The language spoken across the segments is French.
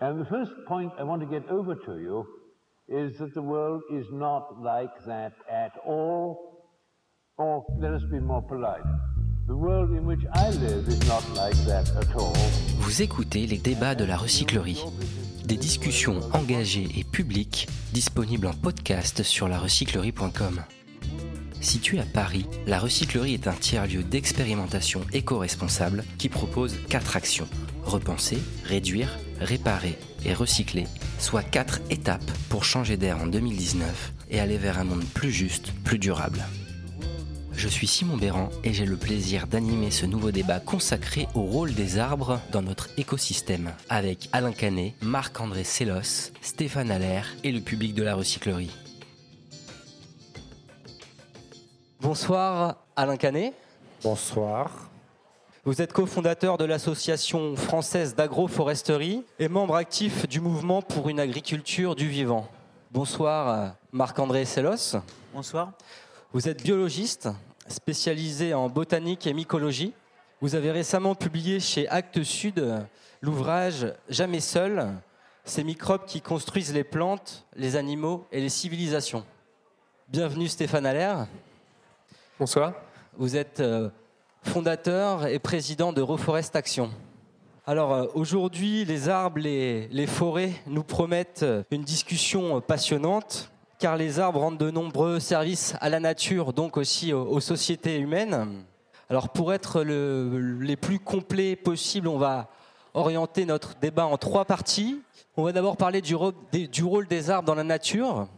And the first point I want to get over to you is that the world is not like that at all. Or let us be more polite. The world in which I live is not like that at all. Vous écoutez les débats de la recyclerie. Des discussions engagées et publiques disponibles en podcast sur larecyclerie.com. Située à Paris, la recyclerie est un tiers-lieu d'expérimentation éco-responsable qui propose quatre actions repenser, réduire, réparer et recycler, soit quatre étapes pour changer d'air en 2019 et aller vers un monde plus juste, plus durable. Je suis Simon Béran et j'ai le plaisir d'animer ce nouveau débat consacré au rôle des arbres dans notre écosystème avec Alain Canet, Marc-André Sellos, Stéphane Allaire et le public de la recyclerie. Bonsoir Alain Canet. Bonsoir. Vous êtes cofondateur de l'Association française d'agroforesterie et membre actif du mouvement pour une agriculture du vivant. Bonsoir Marc-André Sellos. Bonsoir. Vous êtes biologiste, spécialisé en botanique et mycologie. Vous avez récemment publié chez Actes Sud l'ouvrage Jamais seul, ces microbes qui construisent les plantes, les animaux et les civilisations. Bienvenue Stéphane Allaire. Bonsoir. Vous êtes euh, fondateur et président de Reforest Action. Alors euh, aujourd'hui, les arbres, les, les forêts nous promettent une discussion passionnante car les arbres rendent de nombreux services à la nature, donc aussi aux, sociétés humaines. Alors pour être le, les plus complets possibles, on va orienter notre débat en trois parties. On va d'abord parler du rôle des arbres dans la nature,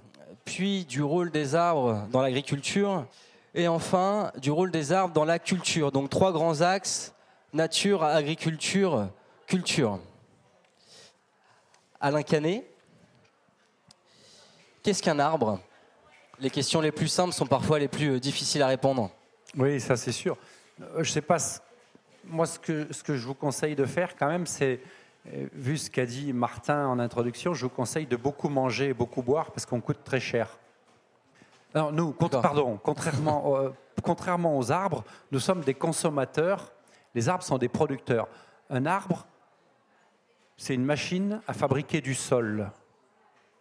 puis du rôle des arbres dans l'agriculture, et enfin du rôle des arbres dans la culture. Donc trois grands axes, nature, agriculture, culture. Alain Canet, qu'est-ce qu'un arbre? Les questions les plus simples sont parfois les plus difficiles à répondre. Oui, ça c'est sûr. Je ne sais pas, moi ce que, ce que je vous conseille de faire quand même, c'est, vu ce qu'a dit Martin en introduction, je vous conseille de beaucoup manger et beaucoup boire parce qu'on coûte très cher. Alors nous, pardon, contrairement, euh, contrairement aux arbres, nous sommes des consommateurs. Les arbres sont des producteurs. Un arbre, c'est une machine à fabriquer du sol.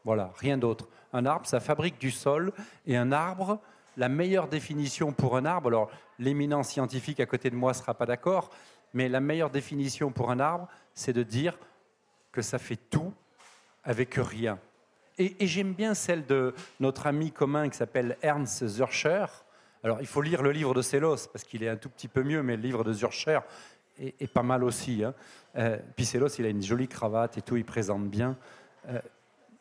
Voilà, rien d'autre. Un arbre, ça fabrique du sol. Et un arbre, la meilleure définition pour un arbre, alors l'éminent scientifique à côté de moi ne sera pas d'accord, mais la meilleure définition pour un arbre, c'est de dire que ça fait tout avec rien. Et, et j'aime bien celle de notre ami commun qui s'appelle Ernst Zürcher. Alors, il faut lire le livre de Sellos, parce qu'il est un tout petit peu mieux, mais le livre de Zürcher est, est pas mal aussi. Hein. Euh, puis Sellos, il a une jolie cravate et tout, il présente bien. Euh,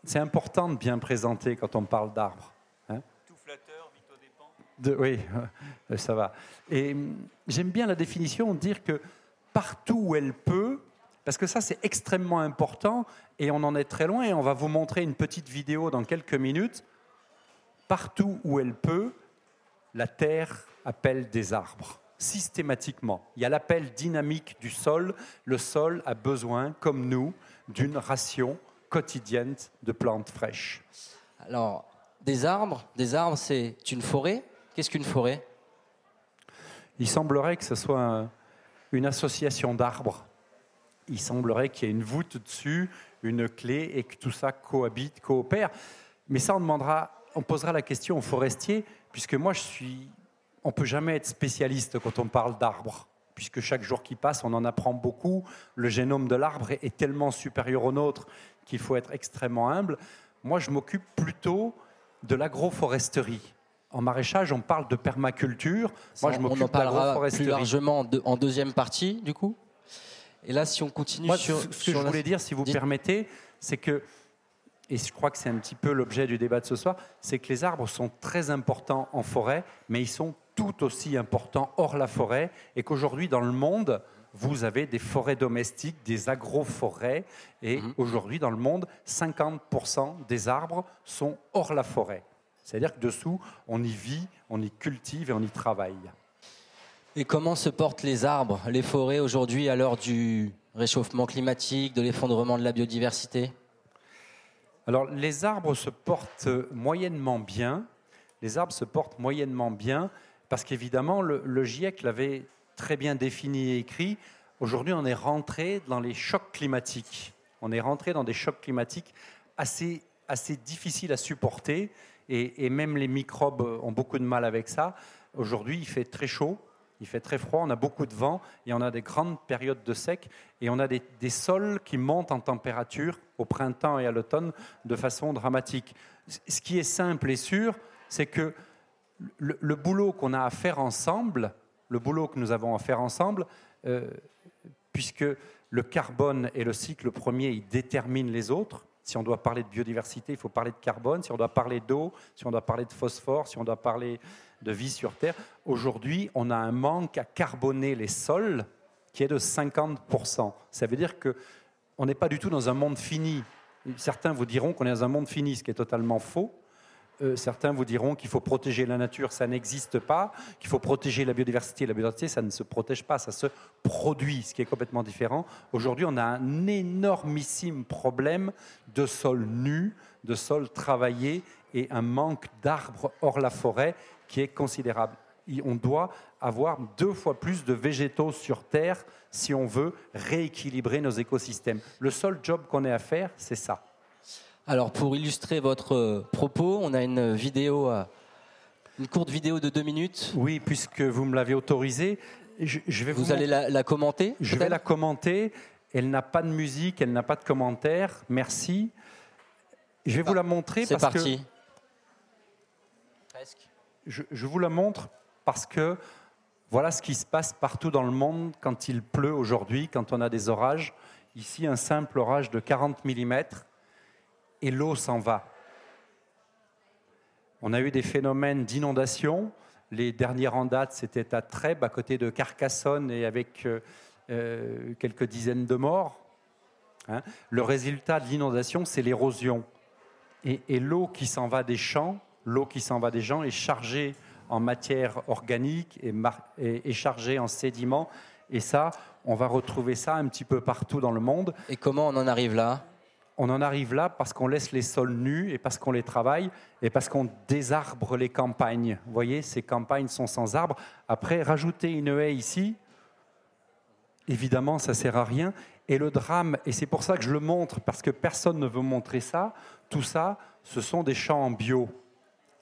c'est important de bien présenter quand on parle d'arbres. Hein. Tout flatteur, vite au dépens. Oui, ça va. Et j'aime bien la définition, dire que partout où elle peut, parce que ça c'est extrêmement important et on en est très loin et on va vous montrer une petite vidéo dans quelques minutes. Partout où elle peut, la terre appelle des arbres, systématiquement. Il y a l'appel dynamique du sol. Le sol a besoin, comme nous, d'une ration quotidienne de plantes fraîches. Alors, des arbres, des arbres, c'est une forêt. Qu'est-ce qu'une forêt? Il semblerait que ce soit un, une association d'arbres. Il semblerait qu'il y ait une voûte dessus, une clé, et que tout ça cohabite, coopère. Mais ça, on demandera, on posera la question aux forestiers, puisque moi, je suis, on peut jamais être spécialiste quand on parle d'arbres puisque chaque jour qui passe, on en apprend beaucoup. Le génome de l'arbre est tellement supérieur au nôtre qu'il faut être extrêmement humble. Moi, je m'occupe plutôt de l'agroforesterie. En maraîchage, on parle de permaculture. Moi, je on en m'occupe de parlera l'agroforesterie. plus largement en deuxième partie, du coup? Et là, si on continue Moi, sur, ce que sur je la- voulais dire, si vous Dites. permettez, c'est que, et je crois que c'est un petit peu l'objet du débat de ce soir, c'est que les arbres sont très importants en forêt, mais ils sont tout aussi importants hors la forêt, et qu'aujourd'hui, dans le monde, vous avez des forêts domestiques, des agroforêts, et Mhm. aujourd'hui, dans le monde, 50% des arbres sont hors la forêt. C'est-à-dire que dessous, on y vit, on y cultive et on y travaille. Et comment se portent les arbres, les forêts aujourd'hui à l'heure du réchauffement climatique, de l'effondrement de la biodiversité? Alors, les arbres se portent moyennement bien. Les arbres se portent moyennement bien parce qu'évidemment, le, GIEC l'avait très bien défini et écrit. Aujourd'hui, on est rentré dans les chocs climatiques. On est rentré dans des chocs climatiques assez, assez difficiles à supporter et même les microbes ont beaucoup de mal avec ça. Aujourd'hui, il fait très chaud, il fait très froid, on a beaucoup de vent et on a des grandes périodes de sec et on a des, sols qui montent en température au printemps et à l'automne de façon dramatique. Ce qui est simple et sûr, c'est que le, le boulot qu'on a à faire ensemble, le boulot que nous avons à faire ensemble, euh, puisque le carbone et le cycle premier, ils déterminent les autres. Si on doit parler de biodiversité, il faut parler de carbone. Si on doit parler d'eau, si on doit parler de phosphore, si on doit parler de vie sur Terre. Aujourd'hui, on a un manque à carboner les sols qui est de 50%. Ça veut dire qu'on n'est pas du tout dans un monde fini. Certains vous diront qu'on est dans un monde fini, ce qui est totalement faux. Euh, certains vous diront qu'il faut protéger la nature, ça n'existe pas, qu'il faut protéger la biodiversité, la biodiversité, ça ne se protège pas, ça se produit, ce qui est complètement différent. Aujourd'hui, on a un énormissime problème de sol nu, de sol travaillé et un manque d'arbres hors la forêt qui est considérable. On doit avoir deux fois plus de végétaux sur Terre si on veut rééquilibrer nos écosystèmes. Le seul job qu'on ait à faire, c'est ça. Alors pour illustrer votre euh, propos, on a une vidéo, euh, une courte vidéo de deux minutes. Oui, puisque vous me l'avez autorisée, je, je vais vous, Vous allez la, la commenter Je vais la commenter. Elle n'a pas de musique, elle n'a pas de commentaire. Merci. Je vais vous la montrer C'est parce parti. que je, vous la montre parce que voilà ce qui se passe partout dans le monde quand il pleut aujourd'hui, quand on a des orages. Ici, un simple orage de 40 mm et l'eau s'en va. On a eu des phénomènes d'inondation. Les derniers en date, c'était à Trèbes, à côté de Carcassonne, et avec euh, euh, quelques dizaines de morts. Hein. Le résultat de l'inondation, c'est l'érosion. Et l'eau qui s'en va des champs, l'eau qui s'en va des champs est chargée en matière organique et, et- et chargée en sédiments. Et ça, on va retrouver ça un petit peu partout dans le monde. Et comment on en arrive là? On en arrive là parce qu'on laisse les sols nus et parce qu'on les travaille et parce qu'on désarbre les campagnes. Vous voyez, ces campagnes sont sans arbres. Après, rajouter une haie ici, évidemment, ça sert à rien. Et le drame, et c'est pour ça que je le montre, parce que personne ne veut montrer ça, tout ça, ce sont des champs en bio.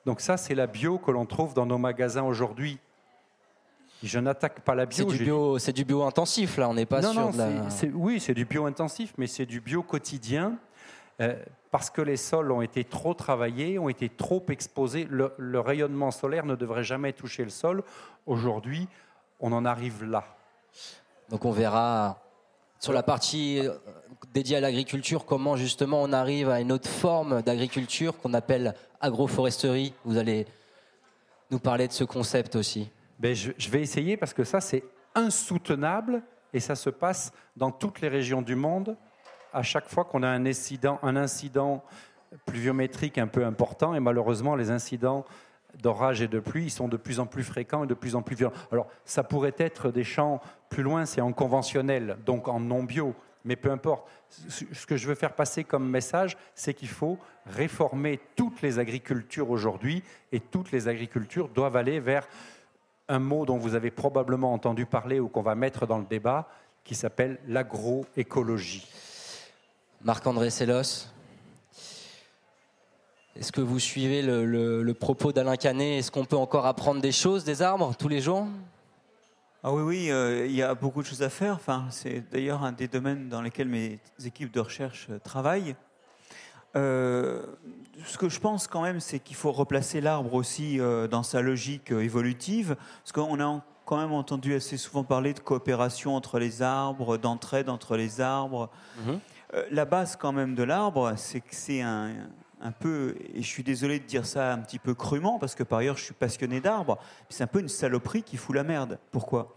Donc ça, c'est la bio que l'on trouve dans nos magasins aujourd'hui. Je n'attaque pas la C'est bio. du j'ai- bio, c'est du bio intensif là. On n'est pas non, sur non, de la. c'est- c'est- oui, c'est du bio intensif, mais c'est du bio quotidien. euh, parce que les sols ont été trop travaillés, ont été trop exposés. Le, le rayonnement solaire ne devrait jamais toucher le sol. Aujourd'hui, on en arrive là. Donc on verra sur la partie dédiée à l'agriculture comment justement on arrive à une autre forme d'agriculture qu'on appelle agroforesterie. Vous allez nous parler de ce concept aussi. Ben, je, vais essayer parce que ça, c'est insoutenable et ça se passe dans toutes les régions du monde. À chaque fois qu'on a un incident, un incident pluviométrique un peu important, et malheureusement, les incidents d'orage et de pluie ils sont de plus en plus fréquents et de plus en plus violents. Alors, ça pourrait être des champs plus loin, c'est en conventionnel, donc en non bio, mais peu importe. Ce que je veux faire passer comme message, c'est qu'il faut réformer toutes les agricultures aujourd'hui, et toutes les agricultures doivent aller vers un mot dont vous avez probablement entendu parler ou qu'on va mettre dans le débat, qui s'appelle l'agroécologie. Marc-André Sellos, est-ce que vous suivez le- le propos d'Alain Canet? Est-ce qu'on peut encore apprendre des choses des arbres tous les jours? Ah oui, oui, euh, il y a beaucoup de choses à faire. Enfin, c'est d'ailleurs un des domaines dans lesquels mes équipes de recherche euh, travaillent. Euh, ce que je pense quand même, c'est qu'il faut replacer l'arbre aussi dans sa logique évolutive, parce qu'on a en- quand même entendu assez souvent parler de coopération entre les arbres, d'entraide entre les arbres. Euh, la base quand même de l'arbre, c'est que c'est un, un peu, et je suis désolé de dire ça un petit peu crûment, parce que par ailleurs je suis passionné d'arbres, c'est un peu une saloperie qui fout la merde. Pourquoi?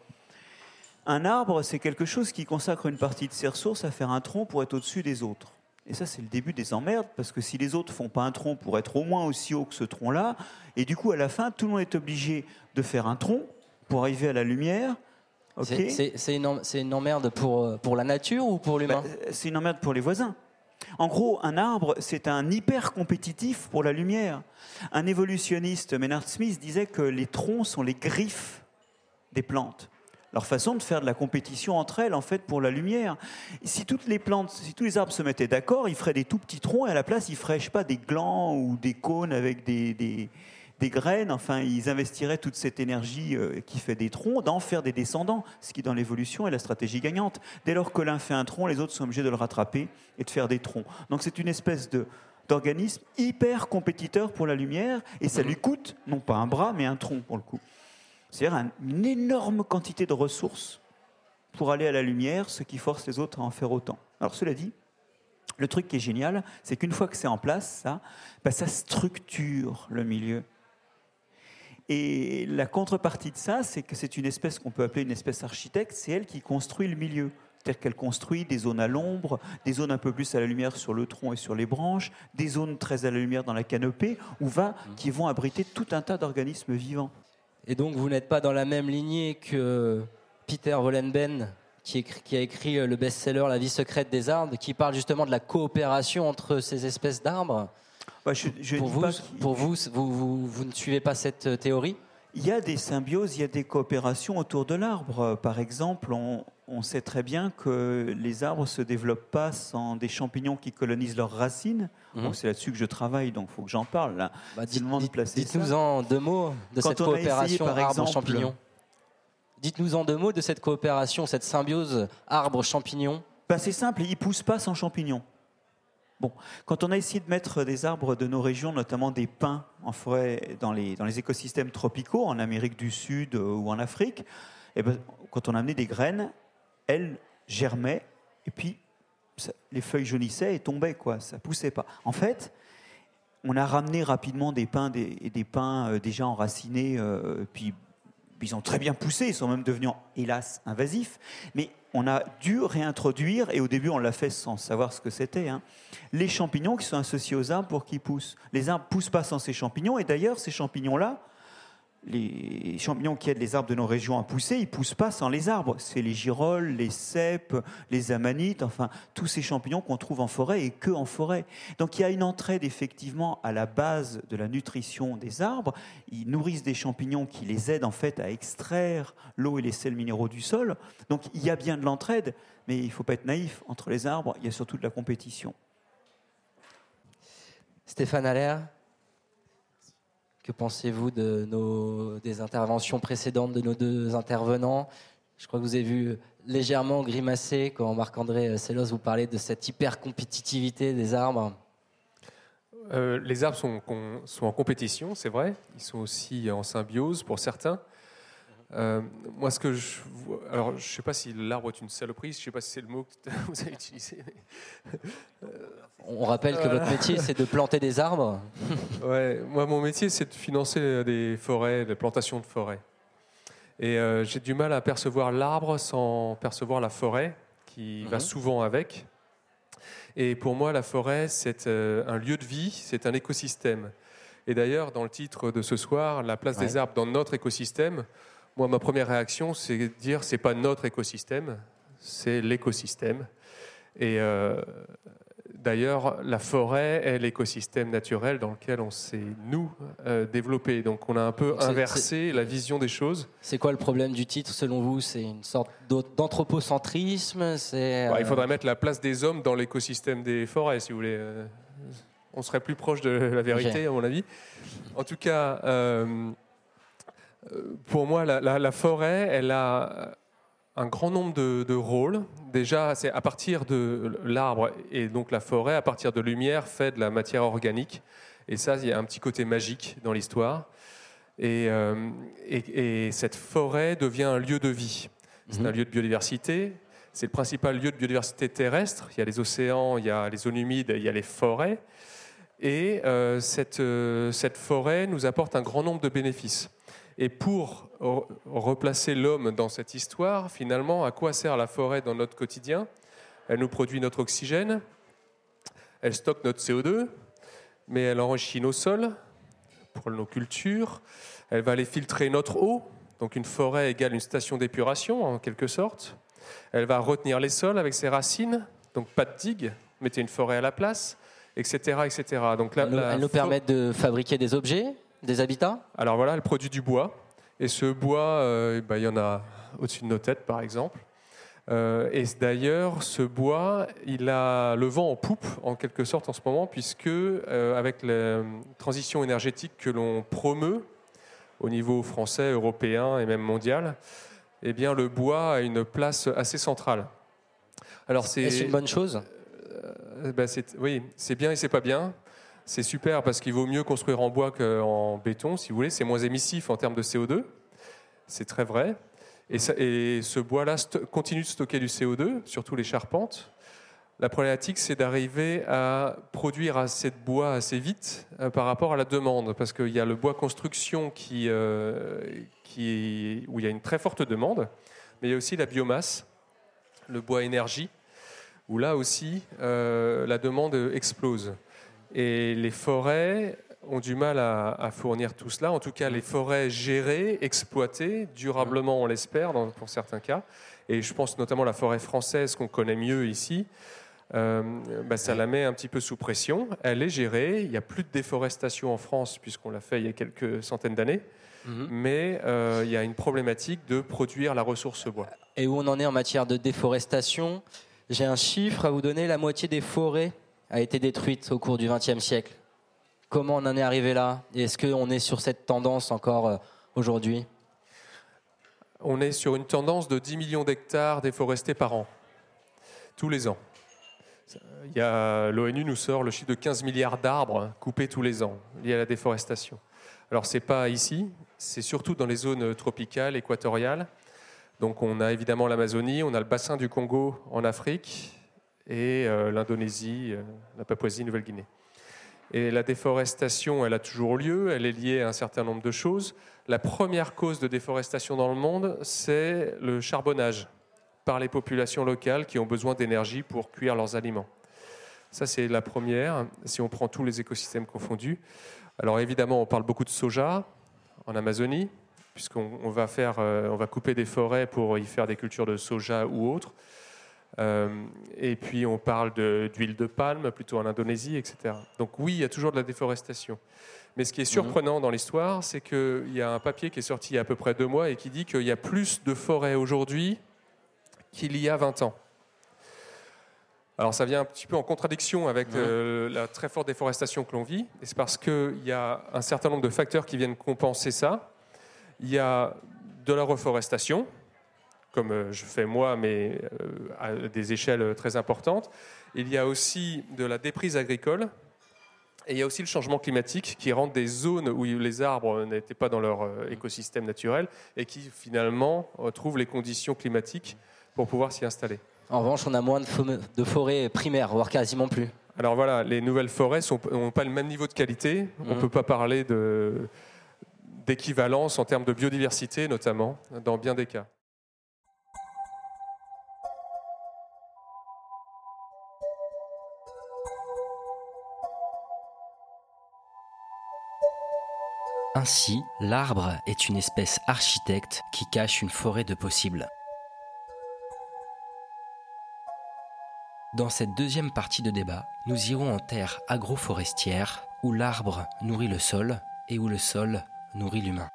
Un arbre, c'est quelque chose qui consacre une partie de ses ressources à faire un tronc pour être au-dessus des autres. Et ça, c'est le début des emmerdes, parce que si les autres font pas un tronc pour être au moins aussi haut que ce tronc-là, et du coup, à la fin, tout le monde est obligé de faire un tronc pour arriver à la lumière. C'est- une, emmerde pour, euh, pour la nature ou pour l'humain? Bah, c'est une emmerde pour les voisins. En gros, un arbre, c'est un hyper compétitif pour la lumière. Un évolutionniste, Maynard Smith, disait que les troncs sont les griffes des plantes. leur façon de faire de la compétition entre elles, en fait, pour la lumière. Si toutes les plantes, si tous les arbres se mettaient d'accord, ils feraient des tout petits troncs et à la place, ils feraient, pas, des glands ou des cônes avec des, des graines. Enfin, ils investiraient toute cette énergie euh, qui fait des troncs d'en faire des descendants, ce qui, dans l'évolution, est la stratégie gagnante. Dès lors que l'un fait un tronc, les autres sont obligés de le rattraper et de faire des troncs. Donc, c'est une espèce de d'organisme hyper compétiteur pour la lumière et ça lui coûte non pas un bras mais un tronc pour le coup. C'est-à-dire une énorme quantité de ressources pour aller à la lumière, ce qui force les autres à en faire autant. Alors cela dit, le truc qui est génial, c'est qu'une fois que c'est en place, ça, bah, ça structure le milieu. Et la contrepartie de ça, c'est que c'est une espèce qu'on peut appeler une espèce architecte, c'est elle qui construit le milieu. C'est-à-dire qu'elle construit des zones à l'ombre, des zones un peu plus à la lumière sur le tronc et sur les branches, des zones très à la lumière dans la canopée, où va, qui vont abriter tout un tas d'organismes vivants. Et donc vous n'êtes pas dans la même lignée que Peter Wollenben, qui, qui, a écrit le best-seller La vie secrète des arbres, qui parle justement de la coopération entre ces espèces d'arbres. Bah, je, je pour, vous, pour vous, vous, vous, ne suivez pas cette euh, théorie? Il y a des symbioses, il y a des coopérations autour de l'arbre. Par exemple, on, on, sait très bien que les arbres ne se développent pas sans des champignons qui colonisent leurs racines. Mmh. C'est là-dessus que je travaille, donc il faut que j'en parle. Là. Bah, Dites-nous en deux mots de cette coopération arbre-champignon. Dites-nous en deux mots de cette coopération, cette symbiose arbre-champignon. Bah, c'est simple, ils ne poussent pas sans champignons. Bon, quand on a essayé de mettre des arbres de nos régions, notamment des pins en forêt, dans les, écosystèmes tropicaux, en Amérique du Sud euh, ou en Afrique, et eh ben, quand on a amené des graines, elles germaient et puis les feuilles jaunissaient et tombaient, quoi. Ça poussait pas. En fait, on a ramené rapidement des pins, des pins euh, déjà enracinés, euh, puis ils ont très bien poussé, ils sont même devenus, hélas, invasifs. Mais on a dû réintroduire, et au début on l'a fait sans savoir ce que c'était, hein, les champignons qui sont associés aux arbres pour qu'ils poussent. Les arbres poussent pas sans ces champignons, et d'ailleurs ces champignons-là, les champignons qui aident les arbres de nos régions à pousser, ils poussent pas sans les arbres. C'est les girolles, les cèpes, les amanites, enfin tous ces champignons qu'on trouve en forêt et que en forêt. Donc il y a une entraide effectivement à la base de la nutrition des arbres. Ils nourrissent des champignons qui les aident en fait à extraire l'eau et les sels minéraux du sol. Donc il y a bien de l'entraide, mais il faut pas être naïf. Entre les arbres, il y a surtout de la compétition. Stéphane Allaire que pensez-vous de des interventions précédentes de nos deux intervenants? Je crois que vous avez vu légèrement grimacer quand Marc-André Sellos vous parlait de cette hyper-compétitivité des arbres. Euh, les arbres sont en compétition, c'est vrai. Ils sont aussi en symbiose pour certains. Euh, moi, ce que je. Alors, je ne sais pas si l'arbre est une saloperie, je ne sais pas si c'est le mot que vous avez utilisé. On rappelle que votre métier, c'est de planter des arbres. ouais, moi, mon métier, c'est de financer des forêts, des plantations de forêts. Et euh, j'ai du mal à percevoir l'arbre sans percevoir la forêt, qui va mhm. souvent avec. Et pour moi, la forêt, c'est euh, un lieu de vie, c'est un écosystème. Et d'ailleurs, dans le titre de ce soir, la place des arbres dans notre écosystème, moi, ma première réaction, c'est de dire c'est pas notre écosystème, c'est l'écosystème. Et euh, d'ailleurs, la forêt est l'écosystème naturel dans lequel on s'est, nous, euh, développé. Donc on a un peu inversé la vision des choses. C'est quoi le problème du titre, selon vous? C'est une sorte d'anthropocentrisme? C'est, Il faudrait mettre la place des hommes dans l'écosystème des forêts, si vous voulez. Euh, on serait plus proche de la vérité, à mon avis. En tout cas pour moi, la, forêt, elle a un grand nombre de, rôles. Déjà, c'est à partir de l'arbre et donc la forêt, à partir de lumière, fait de la matière organique. Et ça, il y a un petit côté magique dans l'histoire. Et, euh, cette forêt devient un lieu de vie. C'est mhm. un lieu de biodiversité. C'est le principal lieu de biodiversité terrestre. Il y a les océans, il y a les zones humides, il y a les forêts. Et euh, cette, euh, cette forêt nous apporte un grand nombre de bénéfices. Et pour replacer l'homme dans cette histoire, finalement, à quoi sert la forêt dans notre quotidien? Elle nous produit notre oxygène, elle stocke notre CO2, mais elle enrichit nos sols pour nos cultures, elle va aller filtrer notre eau, donc une forêt égale une station d'épuration en quelque sorte. Elle va retenir les sols avec ses racines, donc pas de digue, mettez une forêt à la place, etc. etc. Donc là, elle, nous permet de fabriquer des objets des habitats Alors voilà, elle produit du bois. Et ce bois, euh, bah, il y en a au-dessus de nos têtes, par exemple. Euh, et d'ailleurs, ce bois, il a le vent en poupe, en quelque sorte, en ce moment, puisque euh, avec la transition énergétique que l'on promeut au niveau français, européen et même mondial, eh bien, le bois a une place assez centrale. Alors c'est une bonne chose? Ben, oui, c'est bien et c'est pas bien. C'est super parce qu'il vaut mieux construire en bois qu'en béton, si vous voulez. C'est moins émissif en termes de CO2. C'est très vrai. Et, ce bois-là continue de stocker du CO2, surtout les charpentes. La problématique, c'est d'arriver à produire assez de bois assez vite euh, par rapport à la demande, parce qu'il y a le bois construction euh, où il y a une très forte demande, mais il y a aussi la biomasse, le bois énergie, où là aussi euh, la demande explose. Et les forêts ont du mal à, fournir tout cela. En tout cas, les forêts gérées, exploitées, durablement, on l'espère, pour certains cas. Et je pense notamment à la forêt française qu'on connaît mieux ici. Euh, bah, ça la met un petit peu sous pression. Elle est gérée. Il n'y a plus de déforestation en France puisqu'on l'a fait il y a quelques centaines d'années. Mhm. Mais euh, il y a une problématique de produire la ressource bois. Et où on en est en matière de déforestation? J'ai un chiffre à vous donner. La moitié des forêts a été détruite au cours du XXe siècle. Comment on en est arrivé là? Est-ce qu'on est sur cette tendance encore euh, aujourd'hui? On est sur une tendance de 10 millions d'hectares déforestés par an, tous les ans. L'ONU nous sort le chiffre de 15 milliards d'arbres coupés tous les ans liés à la déforestation. Alors ce n'est pas ici, c'est surtout dans les zones tropicales, équatoriales. Donc on a évidemment l'Amazonie, on a le bassin du Congo en Afrique et euh, l'Indonésie, euh, la Papouasie-Nouvelle-Guinée. Et la déforestation, elle a toujours lieu, elle est liée à un certain nombre de choses. La première cause de déforestation dans le monde, c'est le charbonnage par les populations locales qui ont besoin d'énergie pour cuire leurs aliments. Ça, c'est la première, si on prend tous les écosystèmes confondus. Alors évidemment, on parle beaucoup de soja en Amazonie, puisqu'on va, euh, va couper des forêts pour y faire des cultures de soja ou autres. Euh, et puis on parle d'huile de, palme, plutôt en Indonésie, etc. Donc oui, il y a toujours de la déforestation. Mais ce qui est mhm. surprenant dans l'histoire, c'est qu'il y a un papier qui est sorti il y a à peu près deux mois et qui dit qu'il y a plus de forêts aujourd'hui qu'il y a 20 ans. Alors ça vient un petit peu en contradiction avec euh, la très forte déforestation que l'on vit. Et c'est parce qu'il y a un certain nombre de facteurs qui viennent compenser ça. Il y a de la reforestation, comme euh, je fais moi, mais euh, à des échelles très importantes. Il y a aussi de la déprise agricole. Et il y a aussi le changement climatique qui rend des zones où les arbres n'étaient pas dans leur euh, écosystème naturel et qui finalement trouvent les conditions climatiques pour pouvoir s'y installer. En revanche, on a moins de forêts primaires, voire quasiment plus. Alors voilà, les nouvelles forêts n'ont pas le même niveau de qualité. On ne mmh. peut pas parler d'équivalence en termes de biodiversité, notamment, dans bien des cas. Ainsi, l'arbre est une espèce architecte qui cache une forêt de possibles. Dans cette deuxième partie de débat, nous irons en terre agroforestière où l'arbre nourrit le sol et où le sol nourrit l'humain.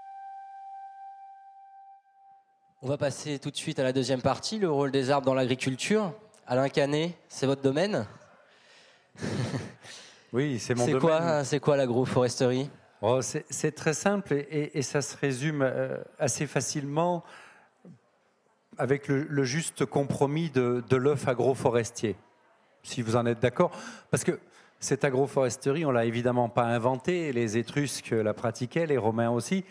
On va passer tout de suite à la deuxième partie, le rôle des arbres dans l'agriculture. Alain Canet, c'est votre domaine? Oui, c'est mon domaine. C'est quoi l'agroforesterie? Oh, c'est très simple et, ça se résume euh, assez facilement avec le, juste compromis de, l'œuf agroforestier, si vous en êtes d'accord. Parce que cette agroforesterie, on l'a évidemment pas inventée, les Étrusques la pratiquaient, les Romains aussi.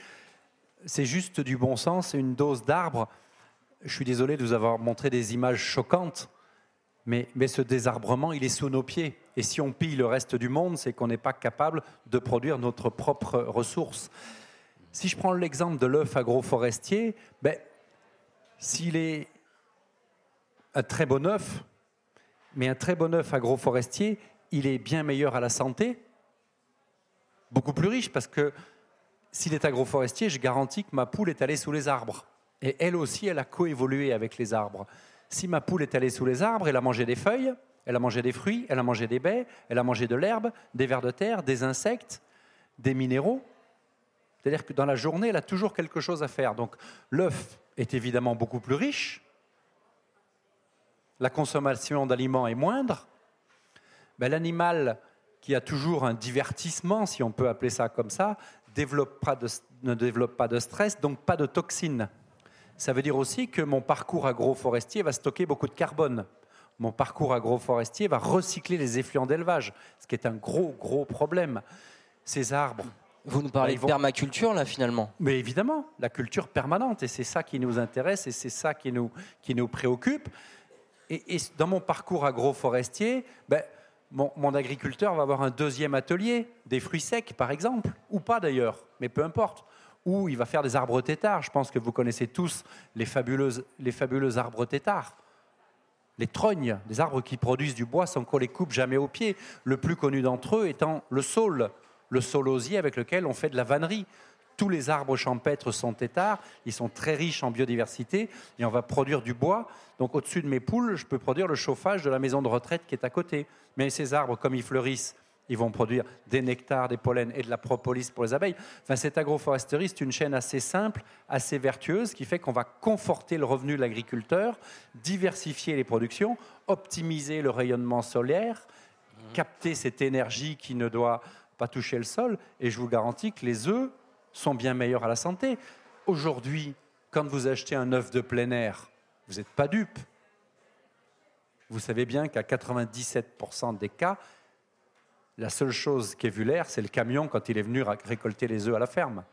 C'est juste du bon sens, une dose d'arbre. Je suis désolé de vous avoir montré des images choquantes, mais, ce désarbrement, il est sous nos pieds. Et si on pille le reste du monde, c'est qu'on n'est pas capable de produire notre propre ressource. Si je prends l'exemple de l'œuf agroforestier, ben, s'il est un très bon œuf, mais un très bon œuf agroforestier, il est bien meilleur à la santé, beaucoup plus riche, parce que s'il est agroforestier, je garantis que ma poule est allée sous les arbres. Et elle aussi, elle a coévolué avec les arbres. Si ma poule est allée sous les arbres, elle a mangé des feuilles, elle a mangé des fruits, elle a mangé des baies, elle a mangé de l'herbe, des vers de terre, des insectes, des minéraux. C'est-à-dire que dans la journée, elle a toujours quelque chose à faire. Donc l'œuf est évidemment beaucoup plus riche, la consommation d'aliments est moindre, ben, l'animal qui a toujours un divertissement, si on peut appeler ça comme ça, ne développe pas de stress, donc pas de toxines. Ça veut dire aussi que mon parcours agroforestier va stocker beaucoup de carbone. Mon parcours agroforestier va recycler les effluents d'élevage, ce qui est un gros, gros problème. Ces arbres. Vous nous parlez de permaculture, là, finalement Mais évidemment, la culture permanente, et c'est ça qui nous intéresse, et c'est ça qui nous, qui nous préoccupe. Et, dans mon parcours agroforestier, ben, mon, mon, agriculteur va avoir un deuxième atelier, des fruits secs, par exemple, ou pas d'ailleurs, mais peu importe où il va faire des arbres têtards. Je pense que vous connaissez tous les les fabuleux arbres têtards. Les trognes, des arbres qui produisent du bois sans qu'on les coupe jamais au pied. Le plus connu d'entre eux étant le saule, le saulosier avec lequel on fait de la vannerie. Tous les arbres champêtres sont têtards, ils sont très riches en biodiversité et on va produire du bois. Donc au-dessus de mes poules, je peux produire le chauffage de la maison de retraite qui est à côté. Mais ces arbres, comme ils fleurissent ils vont produire des nectars, des pollens et de la propolis pour les abeilles. Enfin, cette agroforesterie, c'est une chaîne assez simple, assez vertueuse, qui fait qu'on va conforter le revenu de l'agriculteur, diversifier les productions, optimiser le rayonnement solaire, capter cette énergie qui ne doit pas toucher le sol. Et je vous garantis que les œufs sont bien meilleurs à la santé. Aujourd'hui, quand vous achetez un œuf de plein air, vous n'êtes pas dupe. Vous savez bien qu'à 97% des cas, la seule chose qui est vu l'air, c'est le camion quand il est venu récolter les œufs à la ferme,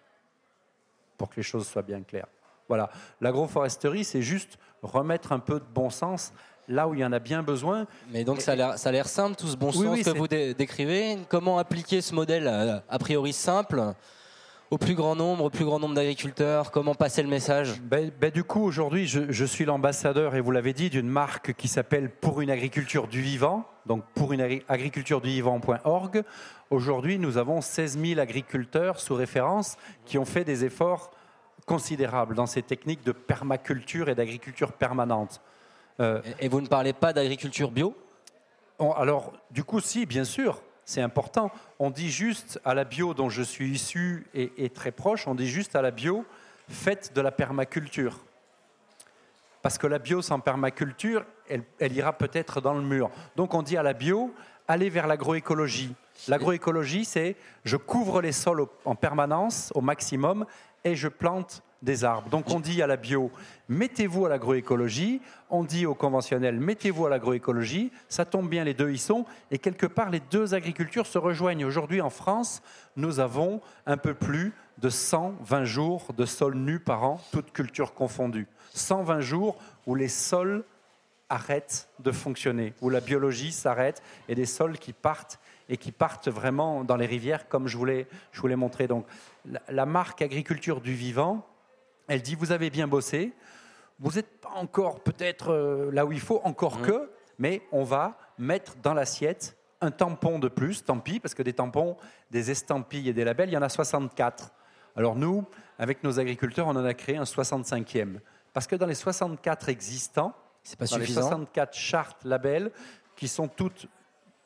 pour que les choses soient bien claires. Voilà, l'agroforesterie, c'est juste remettre un peu de bon sens là où il y en a bien besoin. Mais donc ça a l'air simple, tout ce bon sens que vous décrivez. Comment appliquer ce modèle euh, a priori simple au plus grand nombre, au plus grand nombre d'agriculteurs Comment passer le message? Ben, ben, Du coup, aujourd'hui, je, suis l'ambassadeur, et vous l'avez dit, d'une marque qui s'appelle Pour une agriculture du vivant, donc pour une agriculture du vivant.org. Aujourd'hui, nous avons 16 000 agriculteurs sous référence qui ont fait des efforts considérables dans ces techniques de permaculture et d'agriculture permanente. Euh, et vous ne parlez pas d'agriculture bio? Alors, du coup, si, bien sûr c'est important. On dit juste à la bio dont je suis issu et, très proche, on dit juste à la bio, faites de la permaculture. Parce que la bio sans permaculture, elle, elle ira peut-être dans le mur. Donc on dit à la bio, allez vers l'agroécologie. L'agroécologie, c'est je couvre les sols en permanence au maximum et je plante des arbres. Donc on dit à la bio, mettez-vous à l'agroécologie, on dit au conventionnel, mettez-vous à l'agroécologie, ça tombe bien, les deux y sont, et quelque part les deux agricultures se rejoignent. Aujourd'hui en France, nous avons un peu plus de 120 jours de sols nus par an, toutes cultures confondues. 120 jours où les sols arrêtent de fonctionner, où la biologie s'arrête et des sols qui partent et qui partent vraiment dans les rivières comme je voulais, je voulais montrer. Donc la marque agriculture du vivant, elle dit, vous avez bien bossé, vous n'êtes pas encore peut-être euh, là où il faut, encore mmh. que, mais on va mettre dans l'assiette un tampon de plus, tant pis, parce que des tampons, des estampilles et des labels, il y en a 64. Alors nous, avec nos agriculteurs, on en a créé un 65e. Parce que dans les 64 existants, c'est pas dans les 64 chartes, labels, qui sont toutes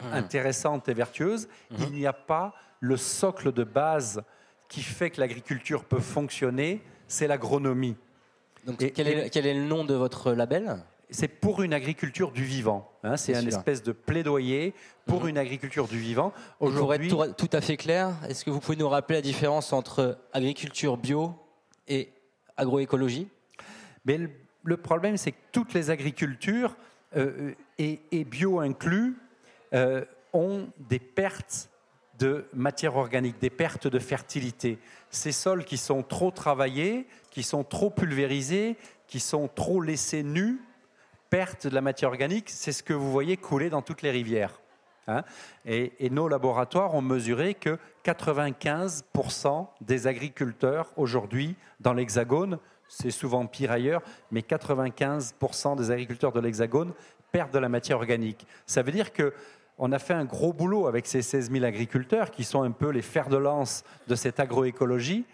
mmh. intéressantes et vertueuses, mmh. il n'y a pas le socle de base qui fait que l'agriculture peut fonctionner c'est l'agronomie. Donc, quel, est, le nom de votre label? C'est pour une agriculture du vivant. Hein. c'est une espèce de plaidoyer pour mhm. une agriculture du vivant. Pour être tout, à fait clair, est-ce que vous pouvez nous rappeler la différence entre agriculture bio et agroécologie? Mais le, problème, c'est que toutes les agricultures, euh, et, bio inclus, euh, ont des pertes de matière organique, des pertes de fertilité. Ces sols qui sont trop travaillés, qui sont trop pulvérisés, qui sont trop laissés nus, perte de la matière organique, c'est ce que vous voyez couler dans toutes les rivières. Hein. et, nos laboratoires ont mesuré que 95% des agriculteurs aujourd'hui dans l'Hexagone, c'est souvent pire ailleurs, mais 95% des agriculteurs de l'Hexagone perdent de la matière organique. Ça veut dire que on a fait un gros boulot avec ces 16 000 agriculteurs qui sont un peu les fers de lance de cette agroécologie.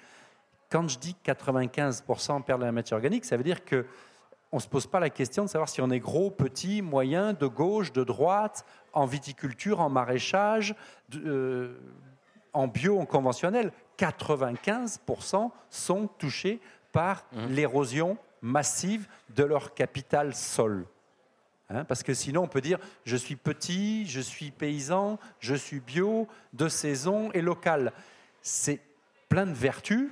Quand je dis 95% perdent la matière organique, ça veut dire que on ne se pose pas la question de savoir si on est gros, petit, moyen, de gauche, de droite, en viticulture, en maraîchage, euh, en bio, en conventionnel. 95% sont touchés par mmh. l'érosion massive de leur capital sol. Hein, parce que sinon, on peut dire je suis petit, je suis paysan, je suis bio, de saison et local. C'est plein de vertus,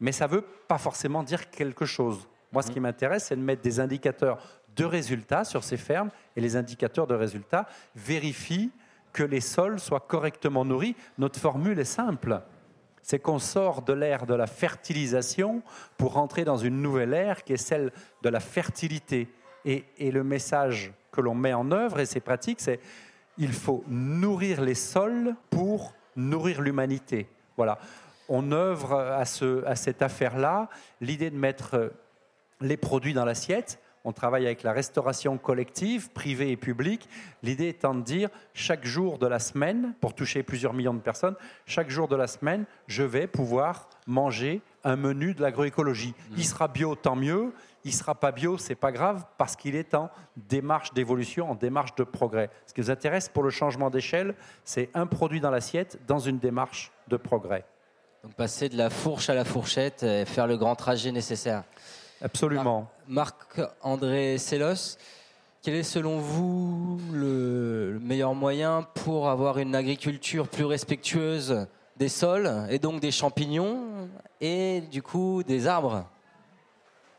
mais ça ne veut pas forcément dire quelque chose. Moi, ce qui m'intéresse, c'est de mettre des indicateurs de résultats sur ces fermes, et les indicateurs de résultats vérifient que les sols soient correctement nourris. Notre formule est simple. C'est qu'on sort de l'ère de la fertilisation pour rentrer dans une nouvelle ère qui est celle de la fertilité. Et, le message que l'on met en œuvre, et c'est pratique, c'est il faut nourrir les sols pour nourrir l'humanité. Voilà. On œuvre à, ce, à cette affaire-là. L'idée de mettre les produits dans l'assiette, on travaille avec la restauration collective, privée et publique. L'idée étant de dire, chaque jour de la semaine, pour toucher plusieurs millions de personnes, chaque jour de la semaine, je vais pouvoir manger un menu de l'agroécologie. Il sera bio, tant mieux. Il sera pas bio, c'est pas grave, parce qu'il est en démarche d'évolution, en démarche de progrès. Ce qui nous intéresse pour le changement d'échelle, c'est un produit dans l'assiette dans une démarche de progrès. Donc passer de la fourche à la fourchette et faire le grand trajet nécessaire. Absolument. Marc-André Sellos, quel est selon vous le meilleur moyen pour avoir une agriculture plus respectueuse des sols et donc des champignons et du coup des arbres?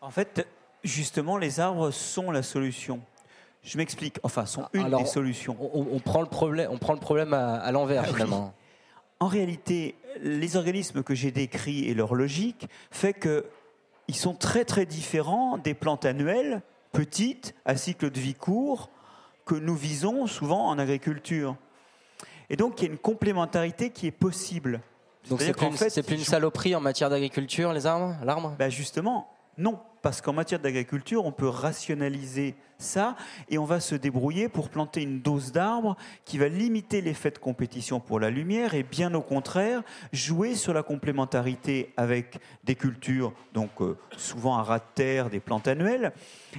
En fait, justement, les arbres sont la solution. Je m'explique. Enfin, sont une des solutions. On, prend le problème, on prend le problème à, l'envers ah finalement. En réalité, les organismes que j'ai décrits et leur logique fait que ils sont très très différents des plantes annuelles, petites, à cycle de vie court, que nous visons souvent en agriculture. Et donc il y a une complémentarité qui est possible. Donc c'est plus, fait, plus une saloperie en matière d'agriculture, les arbres, l'arbre? Ben Justement, non, parce qu'en matière d'agriculture, on peut rationaliser ça et on va se débrouiller pour planter une dose d'arbres qui va limiter l'effet de compétition pour la lumière et bien au contraire jouer sur la complémentarité avec des cultures, donc euh, souvent à ras de terre, des plantes annuelles,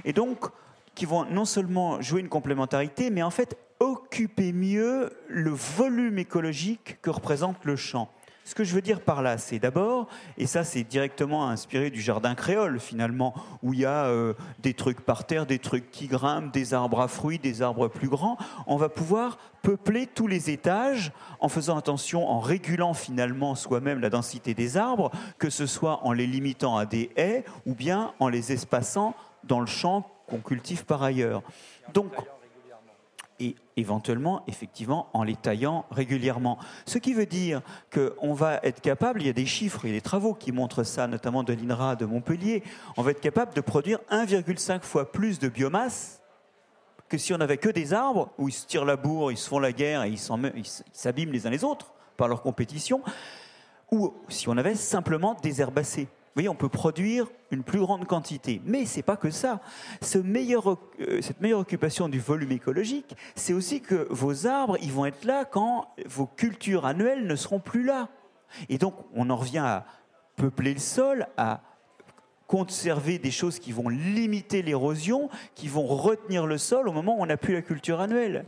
et donc qui vont non seulement jouer une complémentarité, mais en fait occuper mieux le volume écologique que représente le champ. Ce que je veux dire par là, c'est d'abord, et ça c'est directement inspiré du jardin créole finalement, où il y a euh, des trucs par terre, des trucs qui grimpent, des arbres à fruits, des arbres plus grands, on va pouvoir peupler tous les étages en faisant attention, en régulant finalement soi-même la densité des arbres, que ce soit en les limitant à des haies ou bien en les espaçant dans le champ qu'on cultive par ailleurs. Donc, et éventuellement, effectivement, en les taillant régulièrement. Ce qui veut dire qu'on va être capable, il y a des chiffres, il y a des travaux qui montrent ça, notamment de l'INRA de Montpellier, on va être capable de produire 1,5 fois plus de biomasse que si on n'avait que des arbres, où ils se tirent la bourre, ils se font la guerre et ils s'abîment les uns les autres par leur compétition, ou si on avait simplement des herbacées voyez, on peut produire une plus grande quantité. Mais ce n'est pas que ça. Euh, cette meilleure occupation du volume écologique, c'est aussi que vos arbres, ils vont être là quand vos cultures annuelles ne seront plus là. Et donc, on en revient à peupler le sol, à conserver des choses qui vont limiter l'érosion, qui vont retenir le sol au moment où on n'a plus la culture annuelle.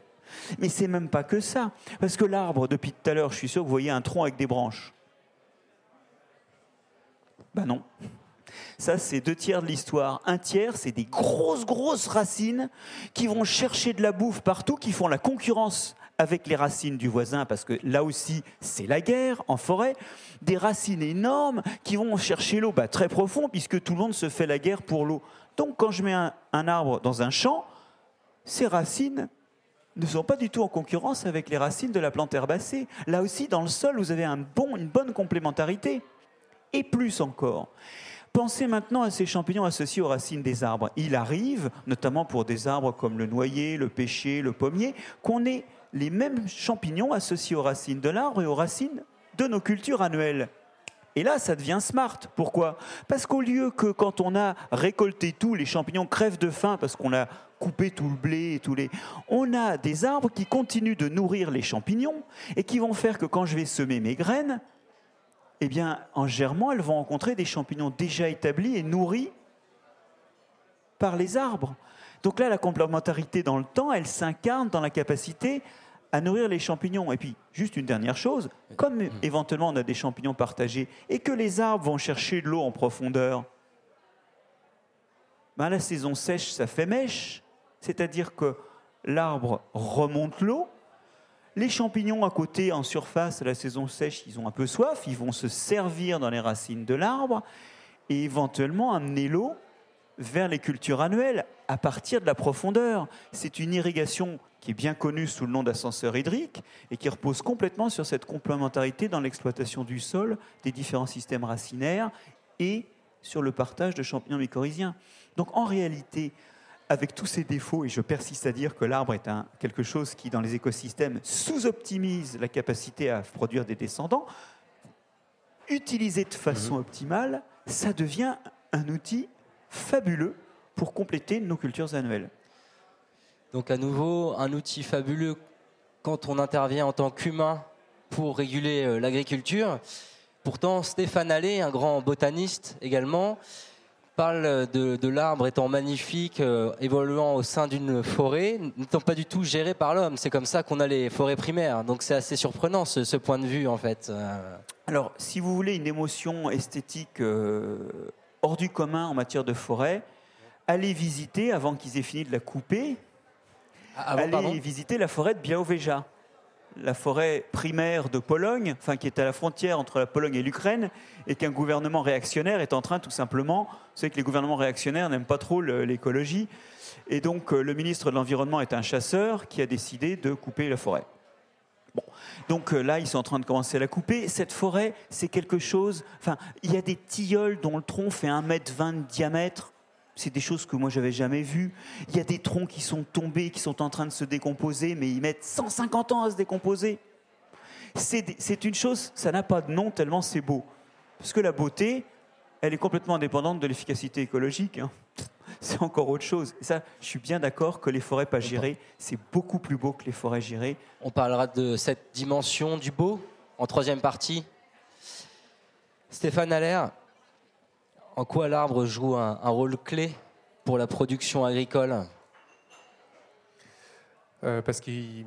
Mais c'est même pas que ça. Parce que l'arbre, depuis tout à l'heure, je suis sûr que vous voyez un tronc avec des branches. Ben non. Ça, c'est deux tiers de l'histoire. Un tiers, c'est des grosses, grosses racines qui vont chercher de la bouffe partout, qui font la concurrence avec les racines du voisin, parce que là aussi, c'est la guerre en forêt. Des racines énormes qui vont chercher l'eau bah, très profond, puisque tout le monde se fait la guerre pour l'eau. Donc, quand je mets un, arbre dans un champ, ces racines ne sont pas du tout en concurrence avec les racines de la plante herbacée. Là aussi, dans le sol, vous avez une bonne complémentarité et plus encore. Pensez maintenant à ces champignons associés aux racines des arbres. Il arrive, notamment pour des arbres comme le noyer, le pêcher, le pommier, qu'on ait les mêmes champignons associés aux racines de l'arbre et aux racines de nos cultures annuelles. Et là, ça devient smart. Pourquoi? Parce qu'au lieu que quand on a récolté tout, les champignons crèvent de faim parce qu'on a coupé tout le blé et tous les... On a des arbres qui continuent de nourrir les champignons et qui vont faire que quand je vais semer mes graines, eh bien, en germant, elles vont rencontrer des champignons déjà établis et nourris par les arbres. Donc là, la complémentarité dans le temps, elle s'incarne dans la capacité à nourrir les champignons. Et puis, juste une dernière chose, comme éventuellement on a des champignons partagés et que les arbres vont chercher de l'eau en profondeur, ben, la saison sèche, ça fait mèche, c'est-à-dire que l'arbre remonte l'eau, les champignons à côté, en surface, à la saison sèche, ils ont un peu soif, ils vont se servir dans les racines de l'arbre et éventuellement amener l'eau vers les cultures annuelles à partir de la profondeur. C'est une irrigation qui est bien connue sous le nom d'ascenseur hydrique et qui repose complètement sur cette complémentarité dans l'exploitation du sol, des différents systèmes racinaires et sur le partage de champignons mycorhiziens. Donc en réalité, avec tous ces défauts, et je persiste à dire que l'arbre est un, quelque chose qui, dans les écosystèmes, sous-optimise la capacité à produire des descendants, utilisé de façon mhm. optimale, ça devient un outil fabuleux pour compléter nos cultures annuelles. Donc à nouveau, un outil fabuleux quand on intervient en tant qu'humain pour réguler euh, l'agriculture. Pourtant, Stéphane Allais, un grand botaniste également, parle de, l'arbre étant magnifique, euh, évoluant au sein d'une forêt, n'étant pas du tout géré par l'homme. C'est comme ça qu'on a les forêts primaires. Donc c'est assez surprenant ce, point de vue en fait. Euh, Alors, si vous voulez une émotion esthétique hors du commun en matière de forêt, allez visiter, avant qu'ils aient fini de la couper, ah, ah allez visiter la forêt de Białowieża, la forêt primaire de Pologne, enfin qui est à la frontière entre la Pologne et l'Ukraine, et qu'un gouvernement réactionnaire est en train tout simplement, vous savez que les gouvernements réactionnaires n'aiment pas trop l'écologie, et donc euh, le ministre de l'Environnement est un chasseur qui a décidé de couper la forêt. Donc euh, là, ils sont en train de commencer à la couper. Cette forêt, c'est quelque chose. Enfin, il y a des tilleuls dont le tronc fait 1m20 de diamètre. C'est des choses que moi j'avais jamais vues. Il y a des troncs qui sont tombés, qui sont en train de se décomposer, mais ils mettent 150 ans à se décomposer. C'est une chose, ça n'a pas de nom tellement c'est beau. Parce que la beauté, elle est complètement indépendante de l'efficacité écologique. Hein c'est encore autre chose. ça, je suis bien d'accord que les forêts pas gérées, c'est beaucoup plus beau que les forêts gérées. On parlera de cette dimension du beau en troisième partie. Stéphane Allaire, en quoi l'arbre joue un, rôle clé pour la production agricole euh, Parce qu'il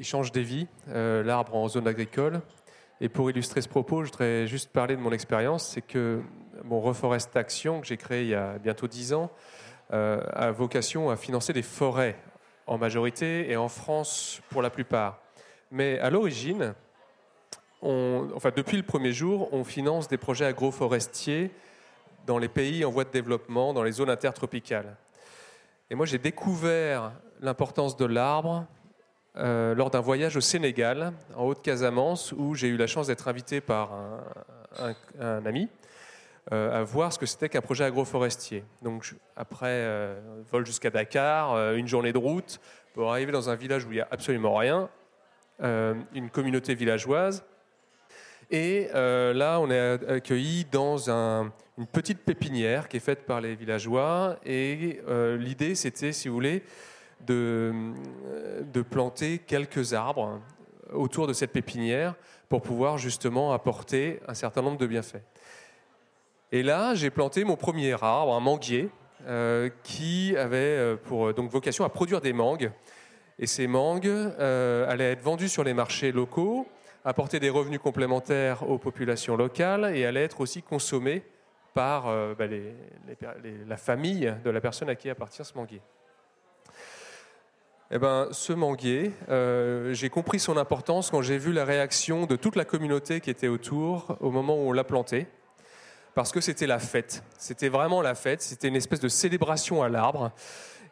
change des vies, euh, l'arbre en zone agricole. Et pour illustrer ce propos, je voudrais juste parler de mon expérience. C'est que mon Reforestation, que j'ai créé il y a bientôt dix ans, euh, a vocation à financer des forêts en majorité et en France pour la plupart. Mais à l'origine, enfin, depuis le premier jour, on finance des projets agroforestiers dans les pays en voie de développement, dans les zones intertropicales. Et moi, j'ai découvert l'importance de l'arbre euh, lors d'un voyage au Sénégal, en Haute-Casamance, où j'ai eu la chance d'être invité par un ami euh, à voir ce que c'était qu'un projet agroforestier. Donc après euh, vol jusqu'à Dakar, une journée de route pour arriver dans un village où il n'y a absolument rien, une communauté villageoise. Et là, on est accueilli dans une petite pépinière qui est faite par les villageois. Et l'idée, c'était, si vous voulez, de, de, planter quelques arbres autour de cette pépinière pour pouvoir justement apporter un certain nombre de bienfaits. Et là, j'ai planté mon premier arbre, un manguier, euh, qui avait euh, pour euh, donc vocation à produire des mangues. Et ces mangues allaient être vendues sur les marchés locaux, apporter des revenus complémentaires aux populations locales et allaient être aussi consommées par bah, la famille de la personne à qui appartient ce manguier. Eh ben, ce manguier, j'ai compris son importance quand j'ai vu la réaction de toute la communauté qui était autour au moment où on l'a planté parce que c'était la fête. C'était vraiment la fête. C'était une espèce de célébration à l'arbre.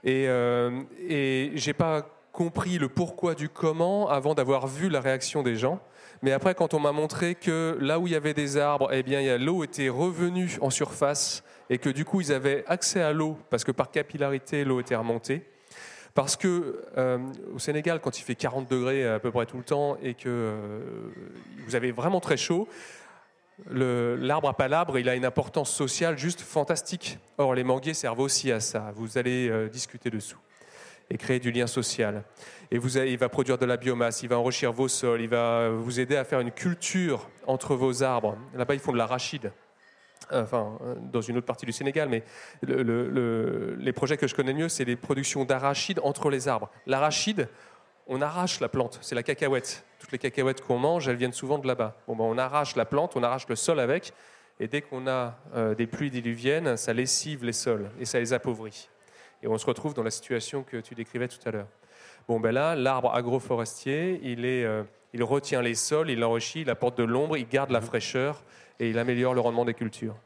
Et, euh, et j'ai pas compris le pourquoi du comment avant d'avoir vu la réaction des gens. Mais après, quand on m'a montré que là où il y avait des arbres, eh bien, l'eau était revenue en surface et que du coup, ils avaient accès à l'eau parce que par capillarité, l'eau était remontée. Parce que euh, au Sénégal, quand il fait 40 degrés à peu près tout le temps et que euh, vous avez vraiment très chaud, l'arbre à palabre, il a une importance sociale juste fantastique. Or, les manguiers servent aussi à ça. Vous allez euh, discuter dessous et créer du lien social. Et il va produire de la biomasse, il va enrichir vos sols, il va vous aider à faire une culture entre vos arbres. Là-bas, ils font de l'arachide. Enfin, dans une autre partie du Sénégal, mais les projets que je connais mieux, c'est les productions d'arachide entre les arbres. L'arachide, on arrache la plante, c'est la cacahuète. Toutes les cacahuètes qu'on mange, elles viennent souvent de là-bas. Ben, on arrache la plante, on arrache le sol avec, Et dès qu'on a euh, des pluies diluviennes, ça lessive les sols et ça les appauvrit. Et on se retrouve dans la situation que tu décrivais tout à l'heure. Bon, ben là, l'arbre agroforestier, il, est, euh, il retient les sols, il enrichit, il apporte de l'ombre, il garde la fraîcheur et il améliore le rendement des cultures.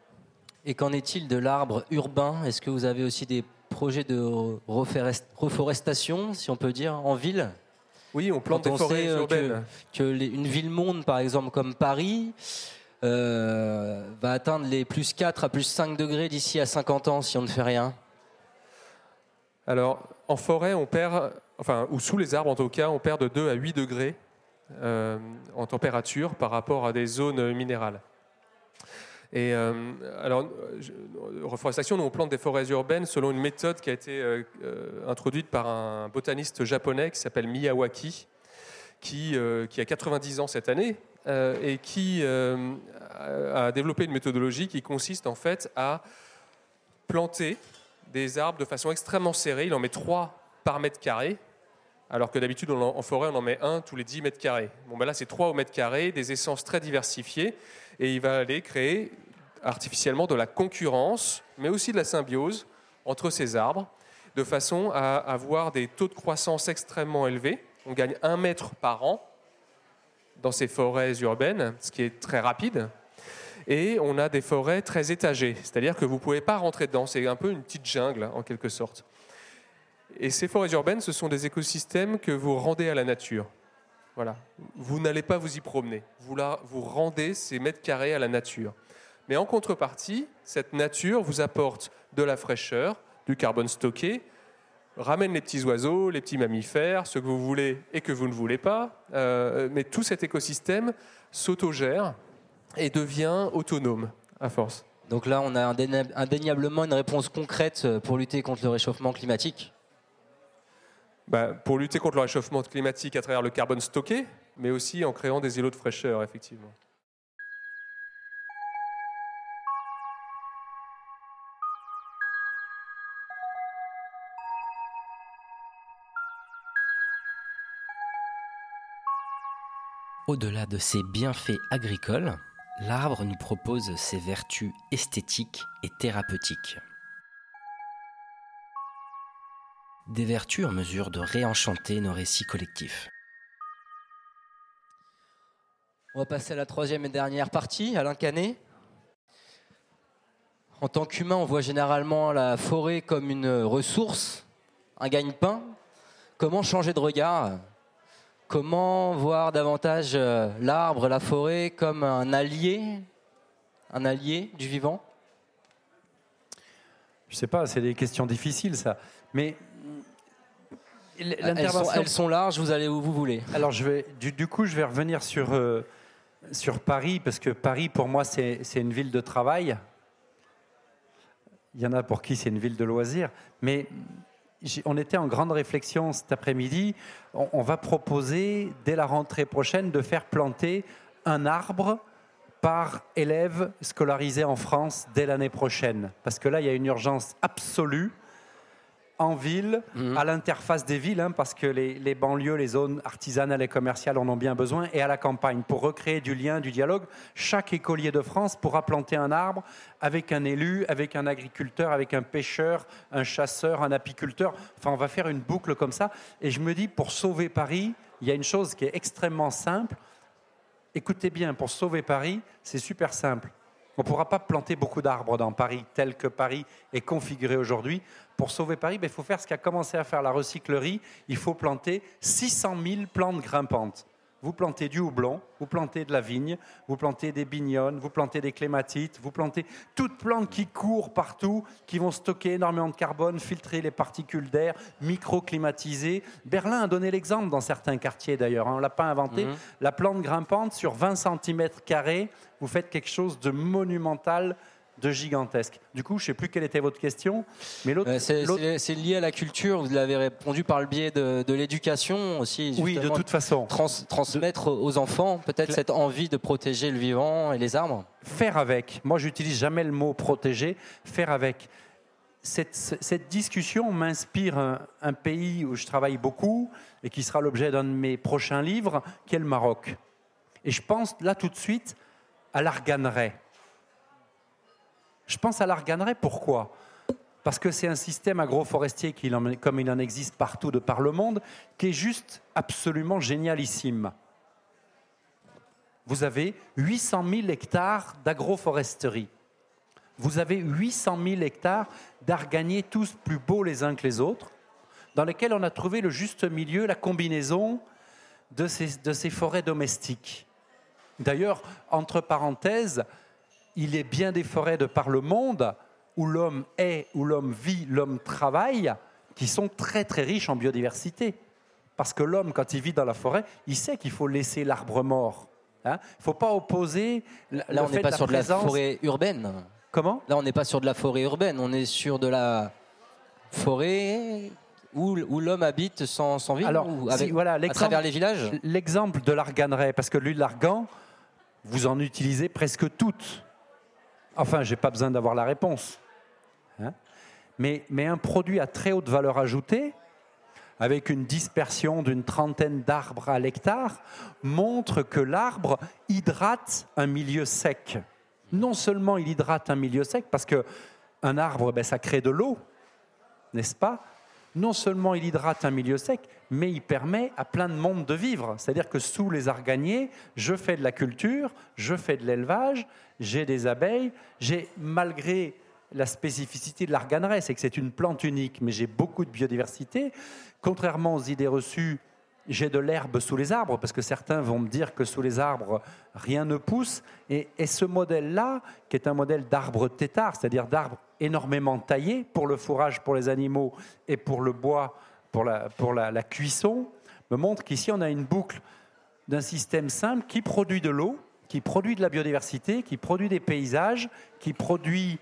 Et qu'en est-il de l'arbre urbain? Est-ce que vous avez aussi des projets de reforestation, si on peut dire, en ville? Oui, on plante des forêts euh, urbaines. Que, une ville monde, par exemple, comme Paris, euh, va atteindre les plus 4 à plus 5 degrés d'ici à 50 ans si on ne fait rien? Alors, en forêt, on perd, enfin, ou sous les arbres en tout cas, on perd de 2 à 8 degrés euh, en température par rapport à des zones minérales. Et euh, alors, reforestation, nous on plante des forêts urbaines selon une méthode qui a été euh, introduite par un botaniste japonais qui s'appelle Miyawaki, qui, qui, a 90 ans cette année et qui a développé une méthodologie qui consiste en fait à planter des arbres de façon extrêmement serrée. Il en met 3 par mètre carré, alors que d'habitude en forêt on en met un tous les 10 mètres carrés. Bon, ben là c'est 3 au mètre carré, des essences très diversifiées, et il va aller créer artificiellement de la concurrence, mais aussi de la symbiose entre ces arbres, de façon à avoir des taux de croissance extrêmement élevés. On gagne un mètre par an dans ces forêts urbaines, ce qui est très rapide. Et on a des forêts très étagées, c'est-à-dire que vous ne pouvez pas rentrer dedans, c'est un peu une petite jungle en quelque sorte. Et ces forêts urbaines, ce sont des écosystèmes que vous rendez à la nature. Voilà. Vous n'allez pas vous y promener. Vous, vous rendez ces mètres carrés à la nature. Mais en contrepartie, cette nature vous apporte de la fraîcheur, du carbone stocké, ramène les petits oiseaux, les petits mammifères, ce que vous voulez et que vous ne voulez pas. Euh, mais tout cet écosystème s'autogère et devient autonome à force. Donc là, on a indéniablement une réponse concrète pour lutter contre le réchauffement climatique bah, Pour lutter contre le réchauffement climatique à travers le carbone stocké, mais aussi en créant des îlots de fraîcheur, effectivement. Au-delà de ses bienfaits agricoles, l'arbre nous propose ses vertus esthétiques et thérapeutiques. Des vertus en mesure de réenchanter nos récits collectifs. On va passer à la troisième et dernière partie, Alain Canet. En tant qu'humain, on voit généralement la forêt comme une ressource, un gagne-pain. Comment changer de regard? Comment voir davantage euh, l'arbre, la forêt comme un allié, un allié du vivant? Je ne sais pas, c'est des questions difficiles ça. Mais elles sont, elles sont, larges, vous allez où vous voulez. Alors je vais, du, coup, je vais revenir sur, euh, sur Paris, parce que Paris, pour moi, c'est une ville de travail. Il y en a pour qui c'est une ville de loisirs. Mais on était en grande réflexion cet après-midi. On, va proposer, dès la rentrée prochaine, de faire planter un arbre par élève scolarisé en France dès l'année prochaine. Parce que là, il y a une urgence absolue en ville, mhm. à l'interface des villes, hein, parce que les, banlieues, les zones artisanales et commerciales en ont bien besoin, et à la campagne, pour recréer du lien, du dialogue. Chaque écolier de France pourra planter un arbre avec un élu, avec un agriculteur, avec un pêcheur, un chasseur, un apiculteur. Enfin, on va faire une boucle comme ça. Et je me dis, pour sauver Paris, il y a une chose qui est extrêmement simple. Écoutez bien, pour sauver Paris, c'est super simple. On ne pourra pas planter beaucoup d'arbres dans Paris tel que Paris est configuré aujourd'hui. Pour sauver Paris, ben, il faut faire ce qu'a commencé à faire la recyclerie. Il faut planter 600 000 plantes grimpantes. Vous plantez du houblon, vous plantez de la vigne, vous plantez des bignonnes, vous plantez des clématites, vous plantez toutes plantes qui courent partout, qui vont stocker énormément de carbone, filtrer les particules d'air, microclimatiser. Berlin a donné l'exemple dans certains quartiers d'ailleurs, hein. on ne l'a pas inventé. Mhm. La plante grimpante sur 20 cm, vous faites quelque chose de monumental de gigantesque. Du coup, je ne sais plus quelle était votre question, mais l'autre. Euh, c'est lié à la culture. Vous l'avez répondu par le biais de, l'éducation aussi. Oui, de toute façon. transmettre aux enfants peut-être cette envie de protéger le vivant et les arbres. Faire avec. Moi, j'utilise jamais le mot protéger. Faire avec. Cette, discussion m'inspire un, pays où je travaille beaucoup et qui sera l'objet d'un de mes prochains livres, qui est le Maroc. Et je pense là tout de suite à l'arganeraie Je pense à l'arganeraie, pourquoi? Parce que c'est un système agroforestier, qui, comme il en existe partout de par le monde, qui est juste absolument génialissime. Vous avez 800 000 hectares d'agroforesterie. Vous avez 800 000 hectares d'arganiers tous plus beaux les uns que les autres, dans lesquels on a trouvé le juste milieu, la combinaison de ces, de ces forêts domestiques. D'ailleurs, entre parenthèses, il est bien des forêts de par le monde où l'homme est, où l'homme vit, l'homme travaille, qui sont très très riches en biodiversité. Parce que l'homme, quand il vit dans la forêt, il sait qu'il faut laisser l'arbre mort. Hein. Il ne faut pas opposer. Là, on n'est pas sur de la forêt urbaine. Comment? Là, on n'est pas sur de la forêt urbaine, on est sur de la forêt où, où l'homme habite sans, sans vivre Alors, avec, voilà, à travers les villages? L'exemple de l'arganeraie, parce que l'huile d'argan, vous en utilisez presque toutes. Enfin, je n'ai pas besoin d'avoir la réponse. Hein. mais, un produit à très haute valeur ajoutée, avec une dispersion d'une trentaine d'arbres à l'hectare, montre que l'arbre hydrate un milieu sec. Non seulement il hydrate un milieu sec, parce qu'un arbre, ben, ça crée de l'eau, n'est-ce pas? Non seulement il hydrate un milieu sec, mais il permet à plein de monde de vivre. C'est-à-dire que sous les arganiers, je fais de la culture, je fais de l'élevage, j'ai des abeilles, j'ai, malgré la spécificité de l'arganeraie, c'est que c'est une plante unique, mais j'ai beaucoup de biodiversité. Contrairement aux idées reçues, j'ai de l'herbe sous les arbres, parce que certains vont me dire que sous les arbres, rien ne pousse. Et, ce modèle-là, qui est un modèle d'arbre tétard, c'est-à-dire d'arbre énormément taillé pour le fourrage pour les animaux et pour le bois, pour la, pour la cuisson, me montre qu'ici, on a une boucle d'un système simple qui produit de l'eau, qui produit de la biodiversité, qui produit des paysages, qui produit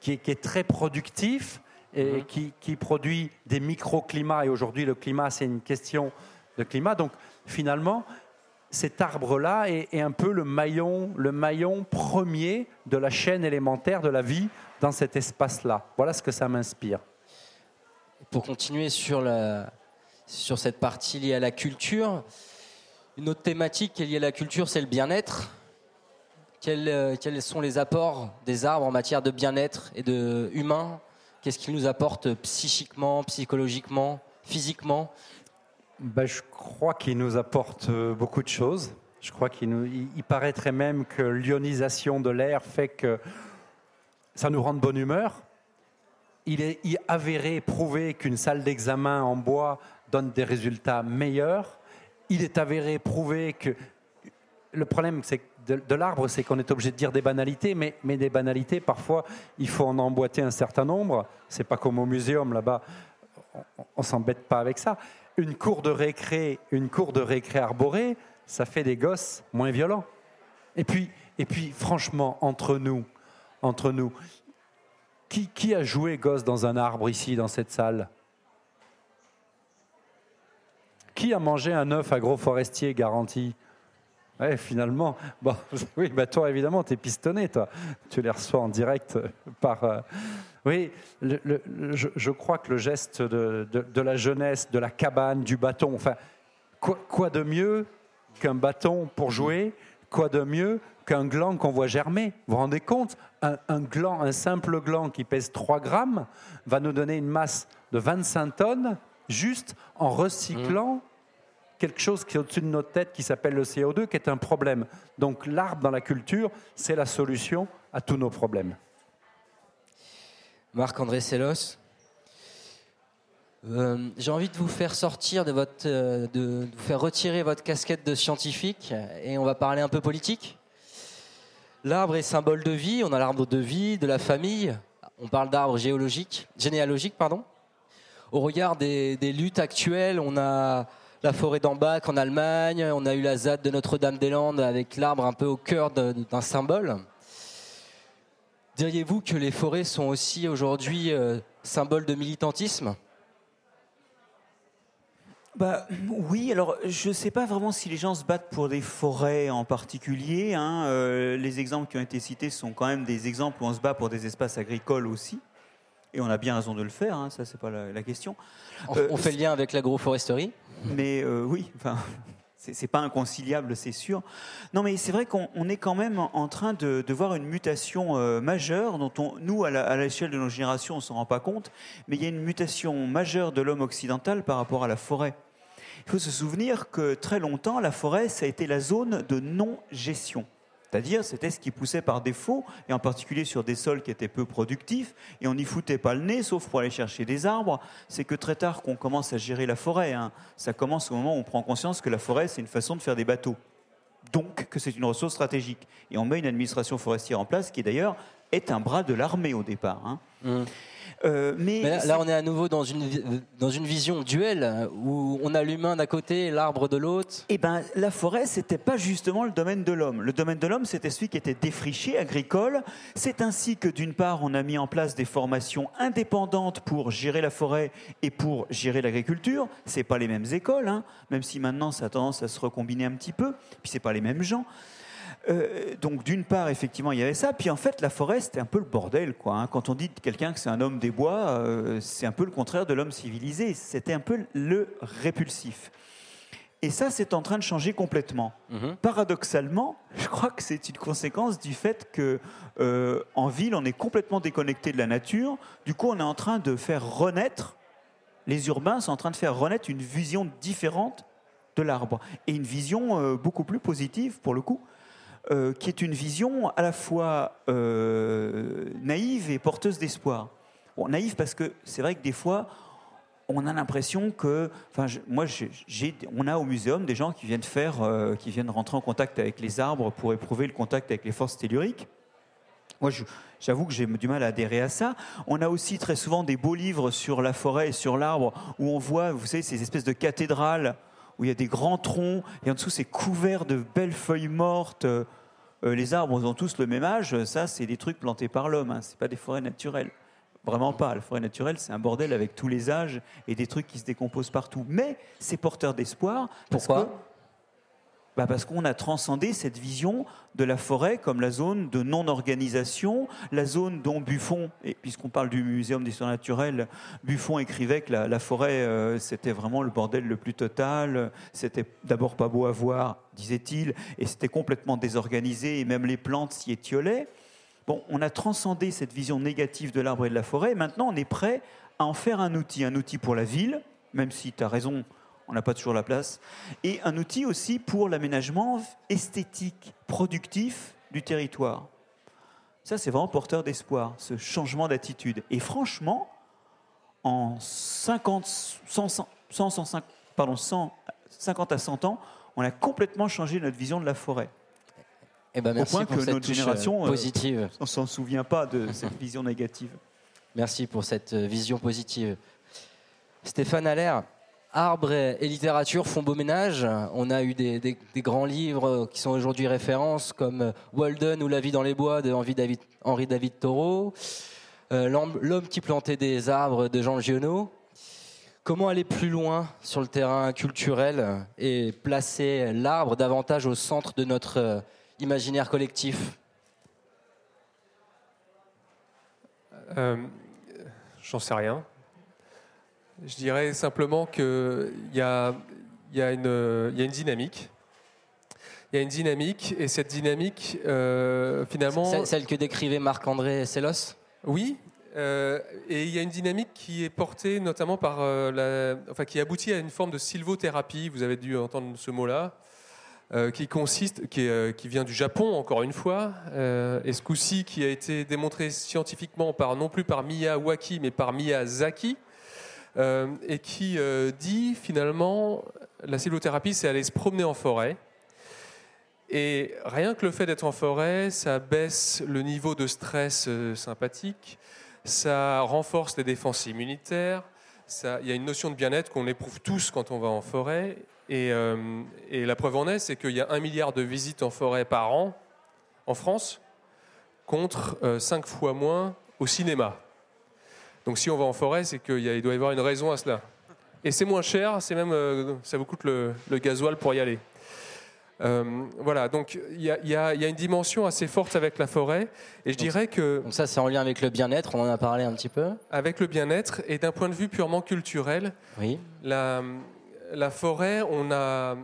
qui est, très productif et mhm. qui, produit des microclimats. Et aujourd'hui, le climat, c'est une question de climat. Donc, finalement, cet arbre-là est, un peu le maillon, le maillon premier de la chaîne élémentaire de la vie dans cet espace-là. Voilà ce que ça m'inspire. Pour continuer sur, cette partie liée à la culture, une autre thématique qui est liée à la culture, c'est le bien-être. Euh, quels, sont les apports des arbres en matière de bien-être et de humain? Qu'est-ce qu'ils nous apportent psychiquement, psychologiquement, physiquement? Ben, Je crois qu'ils nous apportent euh, beaucoup de choses. Je crois qu'il nous, il, paraîtrait même que l'ionisation de l'air fait que ça nous rend de bonne humeur. Il est avéré, prouvé qu'une salle d'examen en bois donne des résultats meilleurs. Il est avéré, prouvé que le problème, de, l'arbre, c'est qu'on est obligé de dire des banalités, mais, mais, des banalités, parfois, il faut en emboîter un certain nombre. C'est pas comme au muséum là-bas, on, ne s'embête pas avec ça. Une cour de récré, une cour de récré arborée, ça fait des gosses moins violents. Et puis, et puis, franchement, entre nous, entre nous, qui, qui a joué gosse dans un arbre ici, dans cette salle? Qui a mangé un œuf agroforestier garanti? Ouais, finalement. Bon, oui, bah toi, évidemment, tu es pistonné, toi. Tu les reçois en direct par. Euh, oui, je, crois que le geste de, la jeunesse, de la cabane, du bâton, enfin, quoi, de mieux qu'un bâton pour jouer Quoi de mieux qu'un gland qu'on voit germer? Vous vous rendez compte? Un, un, gland, un simple gland qui pèse 3 grammes va nous donner une masse de 25 tonnes juste en recyclant. Mmh quelque chose qui est au-dessus de notre tête qui s'appelle le CO2, qui est un problème. Donc l'arbre dans la culture, c'est la solution à tous nos problèmes. Marc-André Sellos, euh, j'ai envie de vous faire sortir de votre, euh, de, vous faire retirer votre casquette de scientifique et on va parler un peu politique. L'arbre est symbole de vie. On a l'arbre de vie, de la famille. On parle d'arbre géologique, généalogique, pardon. Au regard des, des luttes actuelles, on a la forêt d'Ambach en Allemagne, on a eu la ZAD de Notre-Dame-des-Landes avec l'arbre un peu au cœur d'un symbole. Diriez-vous que les forêts sont aussi aujourd'hui euh, symboles de militantisme? Bah, oui, alors je ne sais pas vraiment si les gens se battent pour des forêts en particulier. Hein. Euh, les exemples qui ont été cités sont quand même des exemples où on se bat pour des espaces agricoles aussi. Et on a bien raison de le faire, hein, ça c'est pas la, question. On, euh, fait le lien avec l'agroforesterie? Mais euh, oui, enfin, c'est pas inconciliable, c'est sûr. Non, mais c'est vrai qu'on est quand même en train de, voir une mutation euh, majeure dont on, nous, à l'échelle de nos générations, on s'en rend pas compte, mais il y a une mutation majeure de l'homme occidental par rapport à la forêt. Il faut se souvenir que très longtemps, la forêt, ça a été la zone de non-gestion. C'est-à-dire, c'était ce qui poussait par défaut, et en particulier sur des sols qui étaient peu productifs, et on n'y foutait pas le nez, sauf pour aller chercher des arbres. C'est que très tard qu'on commence à gérer la forêt. Hein. Ça commence au moment où on prend conscience que la forêt, c'est une façon de faire des bateaux. Donc, que c'est une ressource stratégique. Et on met une administration forestière en place, qui d'ailleurs est un bras de l'armée au départ. Hein. Mmh. Euh, mais, là, on est à nouveau dans une, dans une vision duelle où on a l'humain d'un côté et l'arbre de l'autre. Eh ben, la forêt, c'était pas justement le domaine de l'homme. Le domaine de l'homme, c'était celui qui était défriché, agricole. C'est ainsi que d'une part, on a mis en place des formations indépendantes pour gérer la forêt et pour gérer l'agriculture. C'est pas les mêmes écoles, hein, même si maintenant ça a tendance à se recombiner un petit peu. Puis c'est pas les mêmes gens. Euh, donc d'une part, effectivement, il y avait ça. Puis en fait, la forêt, c'était un peu le bordel. Quoi, hein. Quand on dit de quelqu'un que c'est un homme des bois, euh, c'est un peu le contraire de l'homme civilisé. C'était un peu le répulsif. Et ça, c'est en train de changer complètement. Mhm. Paradoxalement, je crois que c'est une conséquence du fait que euh, en ville, on est complètement déconnecté de la nature. Du coup, on est en train de faire renaître. Les urbains sont en train de faire renaître une vision différente de l'arbre et une vision beaucoup plus positive pour le coup euh, qui est une vision à la fois euh, naïve et porteuse d'espoir. Naïve parce que c'est vrai que des fois, on a l'impression que, enfin, moi, j'ai, on a au muséum des gens qui viennent faire, euh, qui viennent rentrer en contact avec les arbres pour éprouver le contact avec les forces telluriques. Moi, j'avoue que j'ai du mal à adhérer à ça. On a aussi très souvent des beaux livres sur la forêt et sur l'arbre où on voit, vous savez, ces espèces de cathédrales où il y a des grands troncs, et en dessous c'est couvert de belles feuilles mortes. Euh, les arbres ont tous le même âge, ça c'est des trucs plantés par l'homme, hein, c'est pas des forêts naturelles. Vraiment pas. La forêt naturelle, c'est un bordel avec tous les âges et des trucs qui se décomposent partout. Mais c'est porteur d'espoir. Pourquoi bah parce qu'on a transcendé cette vision de la forêt comme la zone de non-organisation, la zone dont Buffon, puisqu'on parle du Muséum d'histoire naturelle, Buffon écrivait que la, forêt, euh, c'était vraiment le bordel le plus total, c'était d'abord pas beau à voir, disait-il, et c'était complètement désorganisé, et même les plantes s'y étiolaient. Bon, on a transcendé cette vision négative de l'arbre et de la forêt, et maintenant on est prêt à en faire un outil, un outil pour la ville, même si tu as raison, on n'a pas toujours la place, et un outil aussi pour l'aménagement esthétique, productif du territoire. Ça, c'est vraiment porteur d'espoir, ce changement d'attitude. Et franchement, en 50, 100, pardon, 50 à 100 ans, on a complètement changé notre vision de la forêt. Eh ben merci Au point pour que notre génération, euh, positive. Euh, on s'en souvient pas de cette vision négative. Merci pour cette euh, vision positive. Stéphane Allaire, Arbre et, littérature font beau ménage. On a eu des, grands livres qui sont aujourd'hui références comme Walden ou La vie dans les bois de Henri David, Henri Thoreau, euh, L'homme qui plantait des arbres de Jean Giono. Comment aller plus loin sur le terrain culturel et placer l'arbre davantage au centre de notre euh, imaginaire collectif? Euh, J'en sais rien. Je dirais simplement qu'il y a, y, a une, y a une dynamique. Il y a une dynamique, et cette dynamique, euh, finalement. Celle que décrivait Marc-André Sellos Oui, euh, et il y a une dynamique qui est portée notamment par euh, la, enfin, qui aboutit à une forme de sylvothérapie. Vous avez dû entendre ce mot-là, qui consiste, qui, qui, vient du Japon encore une fois, et ce coup-ci qui a été démontré scientifiquement par non plus par Miyawaki mais par Miyazaki. Euh, et qui euh, dit finalement la sylvothérapie, c'est aller se promener en forêt. Et rien que le fait d'être en forêt, ça baisse le niveau de stress euh, sympathique, ça renforce les défenses immunitaires, il y a une notion de bien-être qu'on éprouve tous quand on va en forêt. Et, et la preuve en est, c'est qu'il y a un milliard de visites en forêt par an en France, contre cinq fois moins au cinéma. Donc si on va en forêt, c'est qu'il doit y avoir une raison à cela. Et c'est moins cher, c'est même, euh, ça vous coûte le, gasoil pour y aller. Euh, voilà, donc il y, a une dimension assez forte avec la forêt, et je dirais que... Donc ça, c'est en lien avec le bien-être, on en a parlé un petit peu Avec le bien-être, et d'un point de vue purement culturel, oui. la, la forêt, on a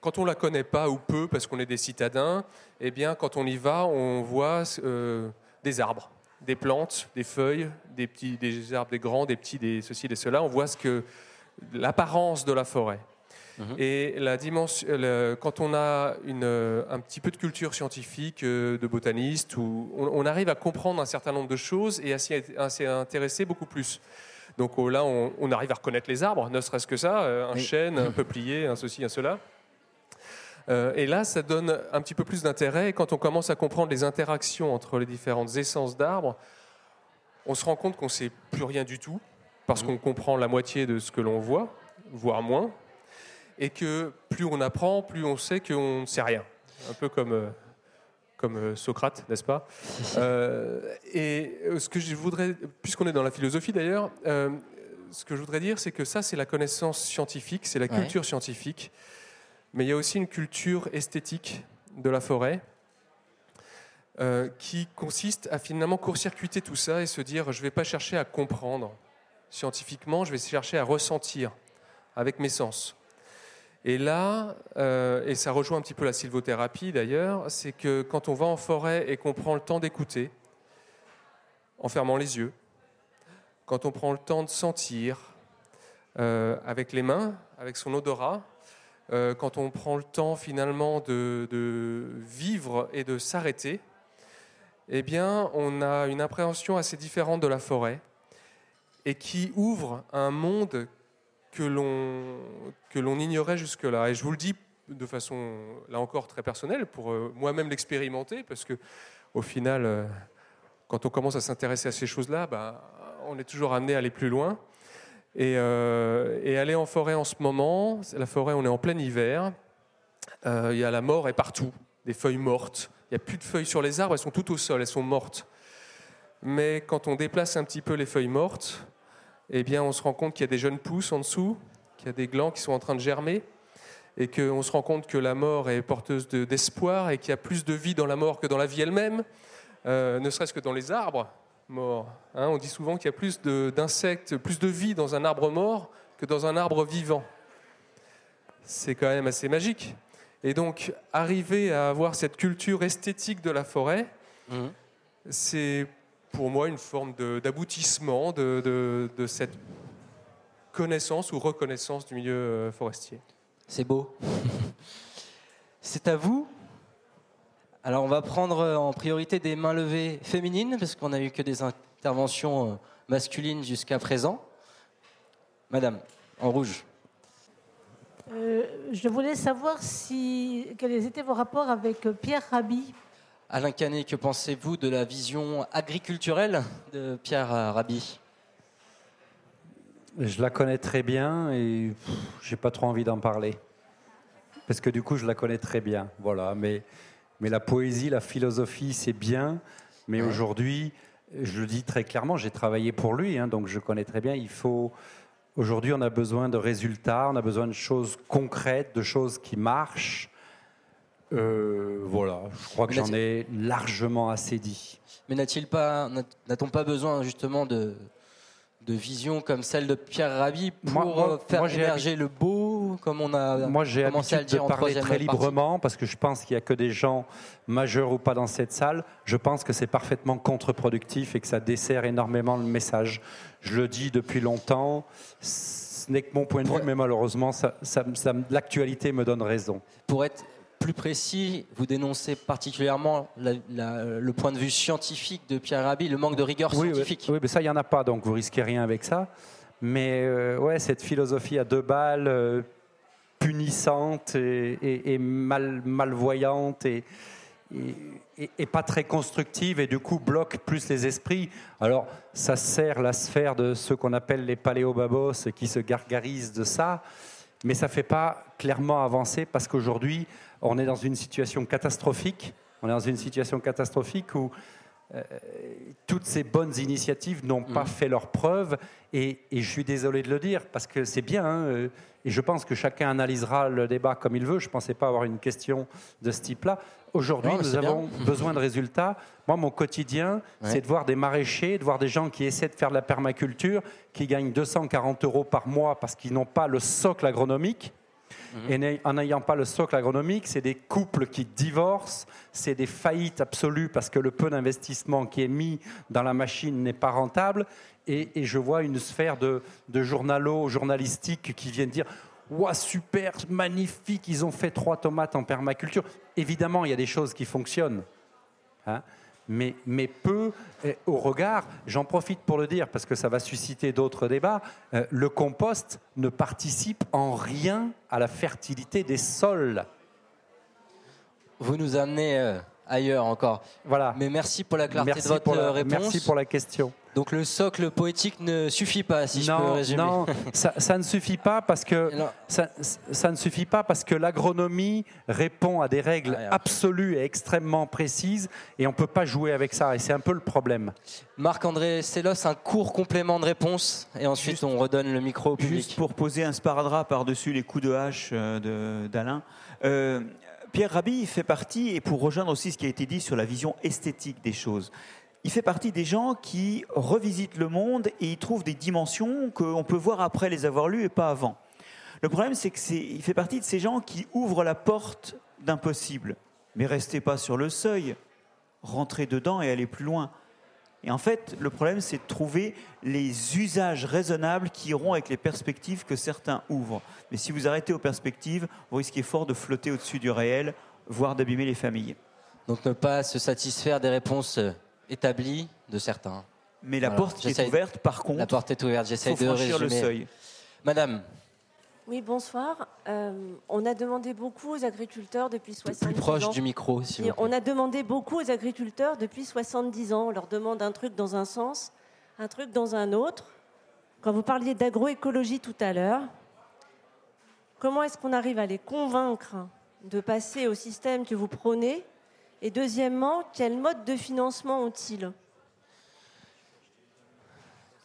quand on la connaît pas ou peu, parce qu'on est des citadins, eh bien, quand on y va, on voit euh, des arbres, des plantes, des feuilles, des petits, des arbres, des grands, des petits, des ceci, des cela. On voit ce que l'apparence de la forêt. Mhm. Et la dimension, quand on a une, un petit peu de culture scientifique, euh, de botaniste, où on, arrive à comprendre un certain nombre de choses et à s'y intéresser beaucoup plus. Donc oh, là, on, arrive à reconnaître les arbres, ne serait-ce que ça, euh, un chêne, un peuplier, un ceci, un cela. Euh, et là, ça donne un petit peu plus d'intérêt. quand on commence à comprendre les interactions entre les différentes essences d'arbres, on se rend compte qu'on ne sait plus rien du tout, parce qu'on comprend la moitié de ce que l'on voit, voire moins. Et que plus on apprend, plus on sait qu'on ne sait rien. Un peu comme, euh, comme euh, Socrate, n'est-ce pas? Et ce que je voudrais, puisqu'on est dans la philosophie d'ailleurs, ce que je voudrais dire, c'est que ça, c'est la connaissance scientifique, c'est la culture scientifique mais il y a aussi une culture esthétique de la forêt euh, qui consiste à finalement court-circuiter tout ça et se dire je ne vais pas chercher à comprendre scientifiquement, je vais chercher à ressentir avec mes sens. Et là, euh, et ça rejoint un petit peu la sylvothérapie d'ailleurs, c'est que quand on va en forêt et qu'on prend le temps d'écouter, en fermant les yeux, quand on prend le temps de sentir euh, avec les mains, avec son odorat, euh, quand on prend le temps finalement de, vivre et de s'arrêter, eh bien, on a une appréhension assez différente de la forêt et qui ouvre un monde que l'on ignorait jusque-là. Et je vous le dis de façon, là encore, très personnelle, pour euh, moi-même l'expérimenter, parce que au final, euh, quand on commence à s'intéresser à ces choses-là, bah, on est toujours amené à aller plus loin. Euh, et, aller en forêt en ce moment, la forêt, on est en plein hiver, euh, il y a la mort est partout, des feuilles mortes. Il n'y a plus de feuilles sur les arbres, elles sont toutes au sol, elles sont mortes. Mais quand on déplace un petit peu les feuilles mortes, eh bien, on se rend compte qu'il y a des jeunes pousses en dessous, qu'il y a des glands qui sont en train de germer, et qu'on se rend compte que la mort est porteuse d'espoir et qu'il y a plus de vie dans la mort que dans la vie elle-même, euh, ne serait-ce que dans les arbres mort. Hein. on dit souvent qu'il y a plus d'insectes, plus de vie dans un arbre mort que dans un arbre vivant. C'est quand même assez magique. Et donc, arriver à avoir cette culture esthétique de la forêt, mmh. c'est pour moi une forme d'aboutissement de, de, cette connaissance ou reconnaissance du milieu euh, forestier. C'est beau. c'est à vous alors on va prendre euh, en priorité des mains levées féminines, parce qu'on n'a eu que des interventions euh, masculines jusqu'à présent. Madame, en rouge. Euh, je voulais savoir si, quels étaient vos rapports avec Pierre Rabhi. Alain Canet, que pensez-vous de la vision agriculturelle de Pierre Rabhi? Je la connais très bien et j'ai pas trop envie d'en parler. Parce que du coup, je la connais très bien. Voilà, mais mais la poésie, la philosophie, c'est bien. Mais aujourd'hui, je le dis très clairement, j'ai travaillé pour lui, hein, donc je connais très bien. Il faut. Aujourd'hui, on a besoin de résultats, on a besoin de choses concrètes, de choses qui marchent. Euh, voilà, je crois que j'en ai largement assez dit. Mais n'a-t-il pas, n'a-t-on pas besoin justement de, de vision comme celle de Pierre Rabhi pour euh, faire émerger le beau, comme on a moi, j'ai commencé à le dire de parler très librement parce que je pense qu'il n'y a que des gens majeurs ou pas dans cette salle. Je pense que c'est parfaitement contre-productif et que ça dessert énormément le message. Je le dis depuis longtemps. Ce n'est que mon point de vue, mais malheureusement, ça, l'actualité me donne raison. Pour être plus précis, vous dénoncez particulièrement le point de vue scientifique de Pierre Rabhi, le manque de rigueur scientifique. Oui, mais ça, il n'y en a pas, donc vous risquez rien avec ça. Mais euh, ouais, cette philosophie à deux balles, euh, punissante et, mal, malvoyante et, et, pas très constructive et du coup bloque plus les esprits. Alors ça sert la sphère de ceux qu'on appelle les paléobabos qui se gargarisent de ça, mais ça ne fait pas clairement avancer parce qu'aujourd'hui, on est dans une situation catastrophique. On est dans une situation catastrophique où euh, toutes ces bonnes initiatives n'ont pas mm. fait leur preuve. Et, je suis désolé de le dire, parce que c'est bien, hein, euh, et je pense que chacun analysera le débat comme il veut. Je ne pensais pas avoir une question de ce type-là. Aujourd'hui, nous avons besoin de résultats. Moi, mon quotidien, c'est de voir des maraîchers, de voir des gens qui essaient de faire de la permaculture, qui gagnent 240 euros par mois parce qu'ils n'ont pas le socle agronomique Et en n'ayant pas le socle agronomique, c'est des couples qui divorcent, c'est des faillites absolues parce que le peu d'investissement qui est mis dans la machine n'est pas rentable. Et, je vois une sphère de, de journalo, journalistique qui viennent dire Ouah, super, magnifique, ils ont fait trois tomates en permaculture. Évidemment, il y a des choses qui fonctionnent. Hein, mais, mais peu eh, au regard, j'en profite pour le dire parce que ça va susciter d'autres débats, euh, le compost ne participe en rien à la fertilité des sols. Vous nous amenez euh, ailleurs encore. Voilà. Mais merci pour la clarté merci, de votre la, euh, réponse. merci pour la question. Donc le socle poétique ne suffit pas, si je peux résumer. non, ça, ça ne suffit pas parce que Non. ça, ça ne suffit pas parce que l'agronomie répond à des règles Ah, absolues et extrêmement précises et on peut pas jouer avec ça et c'est un peu le problème. Marc-André Sellos, un court complément de réponse et ensuite Juste- on redonne le micro au public. Juste pour poser un sparadrap par-dessus les coups de hache euh, de- d'Alain. euh, Pierre Rabhi fait partie, et pour rejoindre aussi ce qui a été dit sur la vision esthétique des choses, il fait partie des gens qui revisitent le monde et y trouvent des dimensions qu'on peut voir après les avoir lues et pas avant. Le problème, c'est qu'il fait partie de ces gens qui ouvrent la porte d'impossible. Mais restez pas sur le seuil, rentrez dedans et allez plus loin. Et en fait, le problème, c'est de trouver les usages raisonnables qui iront avec les perspectives que certains ouvrent. Mais si vous arrêtez aux perspectives, vous risquez fort de flotter au-dessus du réel, voire d'abîmer les familles. Donc ne pas se satisfaire des réponses établies de certains. Mais la Voilà, porte est ouverte, par contre, La porte est ouverte, j'essaie de franchir le seuil. Madame, Oui, bonsoir. Euh, on a demandé beaucoup aux agriculteurs depuis 70 plus proche ans. du micro, s'il Et vous plaît. on a demandé beaucoup aux agriculteurs depuis 70 ans. On leur demande un truc dans un sens, un truc dans un autre. Quand vous parliez d'agroécologie tout à l'heure, comment est-ce qu'on arrive à les convaincre de passer au système que vous prônez Et deuxièmement, quel mode de financement ont-ils?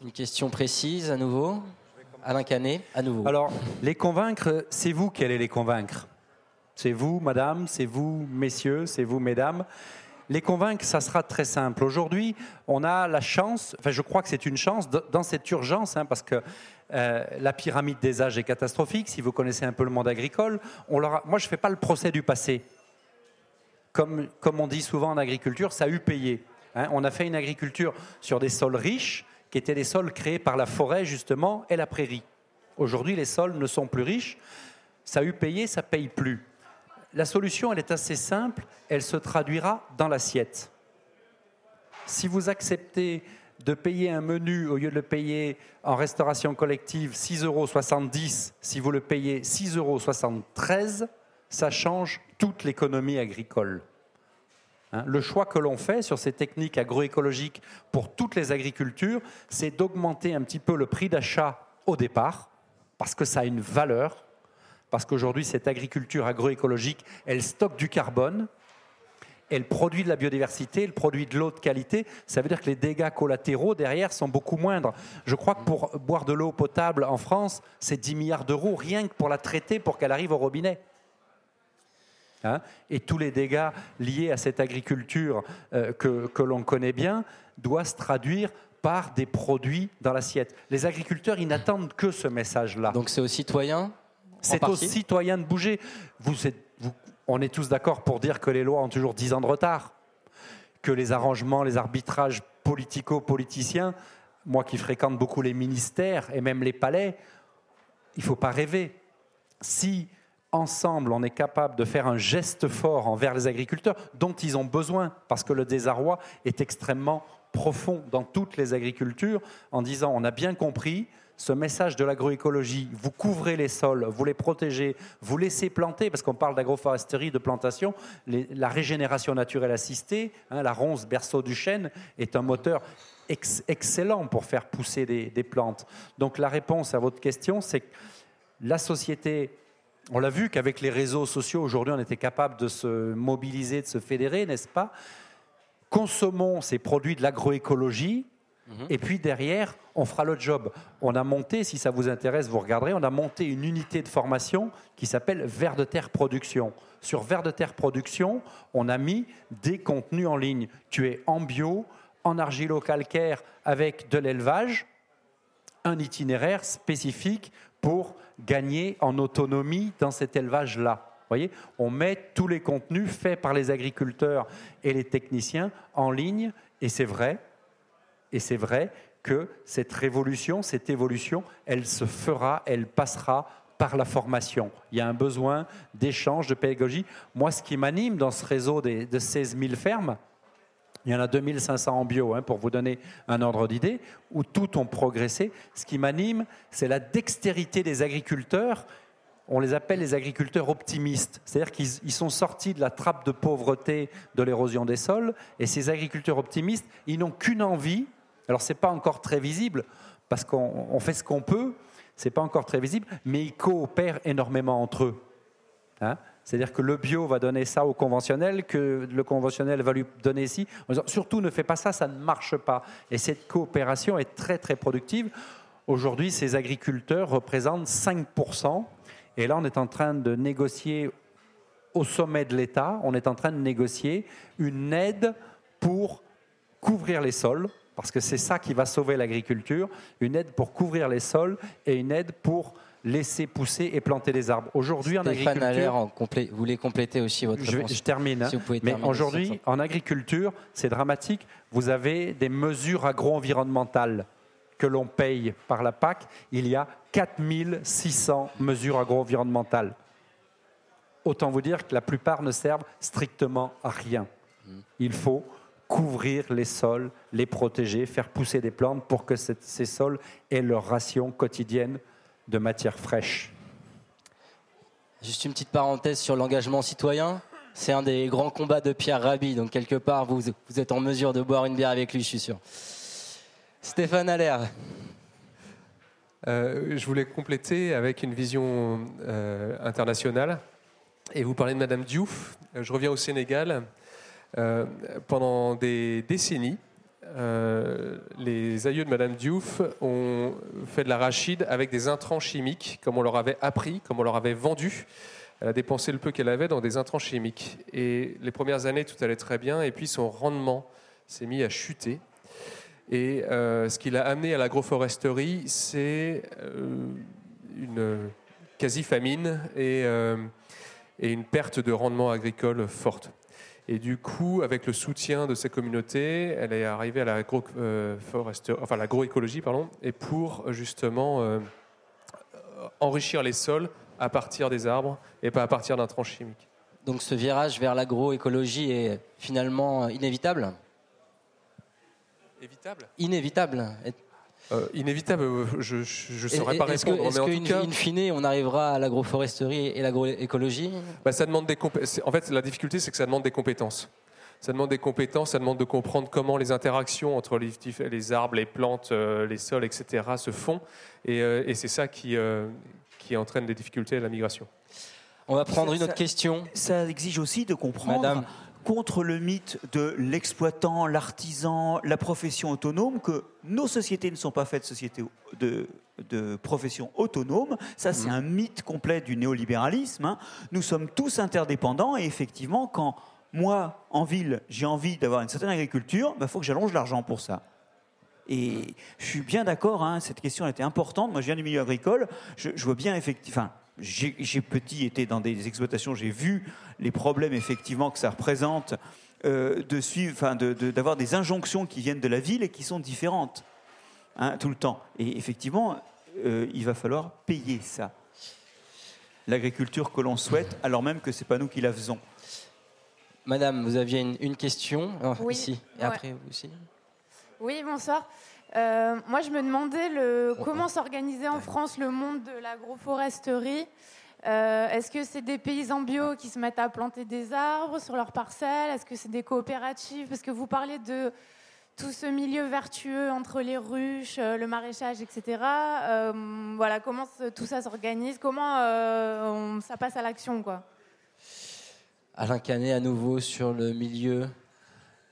Une question précise à nouveau. Alain Canet, à nouveau. Alors, les convaincre, c'est vous qui allez les convaincre. C'est vous, madame, c'est vous, messieurs, c'est vous, mesdames. Les convaincre, ça sera très simple. Aujourd'hui, on a la chance, enfin je crois que c'est une chance, dans cette urgence, hein, parce que euh, la pyramide des âges est catastrophique, si vous connaissez un peu le monde agricole. On leur a- moi, je ne fais pas le procès du passé. Comme, on dit souvent en agriculture, ça a eu payé. hein. on a fait une agriculture sur des sols riches, qui étaient des sols créés par la forêt, justement, et la prairie. Aujourd'hui, les sols ne sont plus riches. Ça a eu payé, ça paye plus. La solution, elle est assez simple. Elle se traduira dans l'assiette. Si vous acceptez de payer un menu au lieu de le payer en restauration collective 6,70 euros, si vous le payez 6,73 euros, ça change toute l'économie agricole. Hein, le choix que l'on fait sur ces techniques agroécologiques pour toutes les agricultures, c'est d'augmenter un petit peu le prix d'achat au départ, parce que ça a une valeur, parce qu'aujourd'hui, cette agriculture agroécologique, elle stocke du carbone, elle produit de la biodiversité, elle produit de l'eau de qualité. Ça veut dire que les dégâts collatéraux derrière sont beaucoup moindres. Je crois que pour boire de l'eau potable en France, c'est 10 milliards d'euros rien que pour la traiter pour qu'elle arrive au robinet. Hein et tous les dégâts liés à cette agriculture euh, que, que l'on connaît bien doivent se traduire par des produits dans l'assiette. Les agriculteurs, ils n'attendent que ce message-là. Donc c'est aux citoyens en C'est aux citoyens de bouger. Vous êtes- vous- on est tous d'accord pour dire que les lois ont toujours 10 ans de retard, que les arrangements, les arbitrages politico-politiciens, moi qui fréquente beaucoup les ministères et même les palais, il ne faut pas rêver. Si ensemble on est capable de faire un geste fort envers les agriculteurs dont ils ont besoin, parce que le désarroi est extrêmement profond dans toutes les agricultures, en disant on a bien compris, ce message de l'agroécologie, vous couvrez les sols, vous les protégez, vous laissez planter, parce qu'on parle d'agroforesterie, de plantation, la régénération naturelle assistée, hein, la ronce berceau du chêne, est un moteur ex- excellent pour faire pousser des, des plantes. Donc la réponse à votre question, c'est que la société, on l'a vu qu'avec les réseaux sociaux, aujourd'hui, on était capable de se mobiliser, de se fédérer, n'est-ce pas? Consommons ces produits de l'agroécologie, et puis derrière, on fera le job. On a monté, si ça vous intéresse, vous regarderez, on a monté une unité de formation qui s'appelle Vert de Terre Production. Sur Vert de Terre Production, on a mis des contenus en ligne. Tu es en bio, en argilo-calcaire avec de l'élevage, un itinéraire spécifique pour gagner en autonomie dans cet élevage-là. Voyez, on met tous les contenus faits par les agriculteurs et les techniciens en ligne, et c'est vrai, et c'est vrai que cette révolution, cette évolution, elle se fera, elle passera par la formation. Il y a un besoin d'échange, de pédagogie. Moi, ce qui m'anime dans ce réseau de 16 000 fermes, il y en a 2500 en bio, hein, pour vous donner un ordre d'idée, où tout ont progressé. Ce qui m'anime, c'est la dextérité des agriculteurs. On les appelle les agriculteurs optimistes. C'est-à-dire qu'ils sont sortis de la trappe de pauvreté de l'érosion des sols. Et ces agriculteurs optimistes, ils n'ont qu'une envie. Alors, ce n'est pas encore très visible, parce qu'on fait ce qu'on peut. Ce n'est pas encore très visible, mais ils coopèrent énormément entre eux. Hein c'est-à-dire que le bio va donner ça au conventionnel, que le conventionnel va lui donner ci. surtout ne fais pas ça, ça ne marche pas. Et cette coopération est très très productive. Aujourd'hui, ces agriculteurs représentent 5%. Et là, on est en train de négocier au sommet de l'État, on est en train de négocier une aide pour couvrir les sols, parce que c'est ça qui va sauver l'agriculture, une aide pour couvrir les sols et une aide pour laisser pousser et planter des arbres. Aujourd'hui, en agriculture. En complé... Vous voulez compléter aussi votre réponse Je, termine. Hein. Mais aujourd'hui, en agriculture, c'est dramatique. Vous avez des mesures agro-environnementales que l'on paye par la PAC. Il y a 4600 mesures agro-environnementales. Autant vous dire que la plupart ne servent strictement à rien. Hmm. Il faut couvrir les sols, les protéger, faire pousser des plantes pour que ces sols aient leur ration quotidienne de matière fraîche. Juste une petite parenthèse sur l'engagement citoyen. C'est un des grands combats de Pierre Rabhi, donc quelque part, vous, vous êtes en mesure de boire une bière avec lui, je suis sûr. Stéphane Allaire. Euh, je voulais compléter avec une vision euh, internationale. Et vous parlez de Madame Diouf. Je reviens au Sénégal. Euh, pendant des décennies, euh, les aïeux de Madame Diouf ont fait de l'arachide avec des intrants chimiques, comme on leur avait appris, comme on leur avait vendu. Elle a dépensé le peu qu'elle avait dans des intrants chimiques. Et les premières années, tout allait très bien, et puis son rendement s'est mis à chuter. Et euh, ce qui l'a amené à l'agroforesterie, c'est euh, une quasi-famine et, et une perte de rendement agricole forte. Et du coup, avec le soutien de ces communautés, elle est arrivée à euh, l'agroécologie, pardon, et pour justement euh, enrichir les sols à partir des arbres et pas à partir d'un tranche chimique. Donc ce virage vers l'agroécologie est finalement inévitable? Évitable? Inévitable. Euh, inévitable, euh, je ne saurais pas répondre. Est-ce qu'in qu fine, on arrivera à l'agroforesterie et l'agroécologie? Bah, ça demande des En fait, la difficulté, c'est que ça demande des compétences. Ça demande des compétences, ça demande de comprendre comment les interactions entre les, les arbres, les plantes, euh, les sols, etc. se font. Et, et c'est ça qui, qui entraîne des difficultés à la migration. On va prendre une autre question. Ça exige aussi de comprendre Madame contre le mythe de l'exploitant, l'artisan, la profession autonome, que nos sociétés ne sont pas faites sociétés de, de profession autonome. Ça, c'est mmh. un mythe complet du néolibéralisme. Hein. Nous sommes tous interdépendants et effectivement, quand moi, en ville, j'ai envie d'avoir une certaine agriculture, il bah, faut que j'allonge l'argent pour ça. Et je suis bien d'accord, hein, cette question était importante. Moi, je viens du milieu agricole, je, je vois bien effectivement j'ai petit été dans des exploitations, j'ai vu les problèmes effectivement que ça représente euh, de suivre, enfin, d'avoir des injonctions qui viennent de la ville et qui sont différentes hein, tout le temps. Et effectivement, euh, il va falloir payer ça. L'agriculture que l'on souhaite, alors même que c'est pas nous qui la faisons. Madame, vous aviez une, question oh, ici et après vous aussi. Oui, bonsoir. Euh, moi, je me demandais le, comment s'organisait en France le monde de l'agroforesterie. Euh, Est-ce que c'est des paysans bio qui se mettent à planter des arbres sur leurs parcelles? Est-ce que c'est des coopératives? Parce que vous parlez de tout ce milieu vertueux entre les ruches, euh, le maraîchage, etc. Euh, voilà, comment tout ça s'organise? Comment ça passe à l'action, quoi? Alain Canet, à nouveau sur le milieu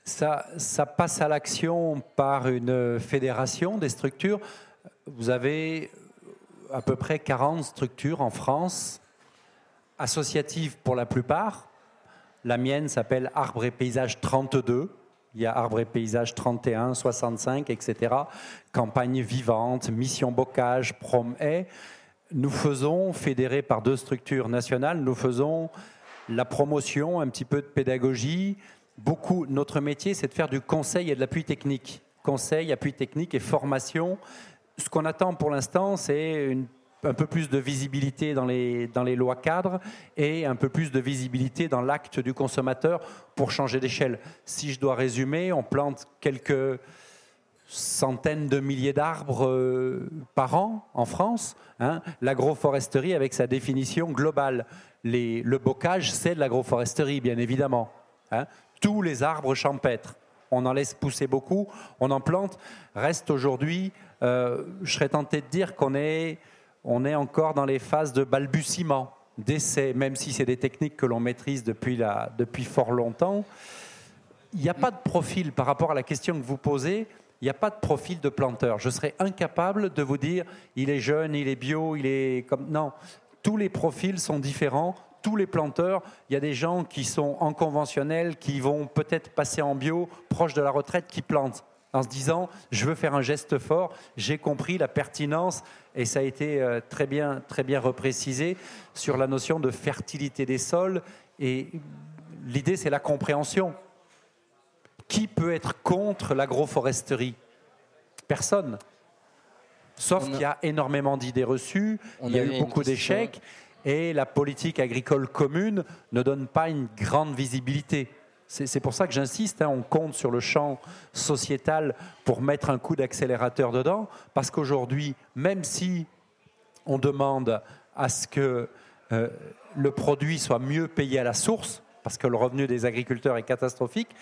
ça, passe à l'action par une fédération des structures. Vous avez à peu près 40 structures en France, associatives pour la plupart. La mienne s'appelle Arbre et Paysage 32. Il y a Arbre et Paysage 31, 65, etc. Campagne vivante, mission bocage, prom Nous faisons, fédérés par deux structures nationales, nous faisons la promotion, un petit peu de pédagogie. Beaucoup, notre métier, c'est de faire du conseil et de l'appui technique. Conseil, appui technique et formation. Ce qu'on attend pour l'instant, c'est un peu plus de visibilité dans les, dans les lois cadres et un peu plus de visibilité dans l'acte du consommateur pour changer d'échelle. Si je dois résumer, on plante quelques centaines de milliers d'arbres euh, par an en France. Hein. L'agroforesterie avec sa définition globale. Le bocage, c'est de l'agroforesterie, bien évidemment. Hein. Tous les arbres champêtres. On en laisse pousser beaucoup, on en plante. Reste aujourd'hui, euh, je serais tenté de dire qu'on est on est encore dans les phases de balbutiement, d'essai, même si c'est des techniques que l'on maîtrise depuis, depuis fort longtemps. Il n'y a pas de profil par rapport à la question que vous posez. Il n'y a pas de profil de planteur. Je serais incapable de vous dire il est jeune, il est bio, il est comme. Non, tous les profils sont différents. Tous les planteurs, il y a des gens qui sont en conventionnel, qui vont peut-être passer en bio, proche de la retraite, qui plantent en se disant je veux faire un geste fort. J'ai compris la pertinence et ça a été euh, très bien, très bien reprécisé sur la notion de fertilité des sols. Et l'idée, c'est la compréhension. Qui peut être contre l'agroforesterie? Personne. Sauf qu'il y a énormément d'idées reçues, il y a eu beaucoup d'échecs, et la politique agricole commune ne donne pas une grande visibilité. C'est pour ça que j'insiste, hein, on compte sur le champ sociétal pour mettre un coup d'accélérateur dedans, parce qu'aujourd'hui, même si on demande à ce que euh, le produit soit mieux payé à la source, parce que le revenu des agriculteurs est catastrophique,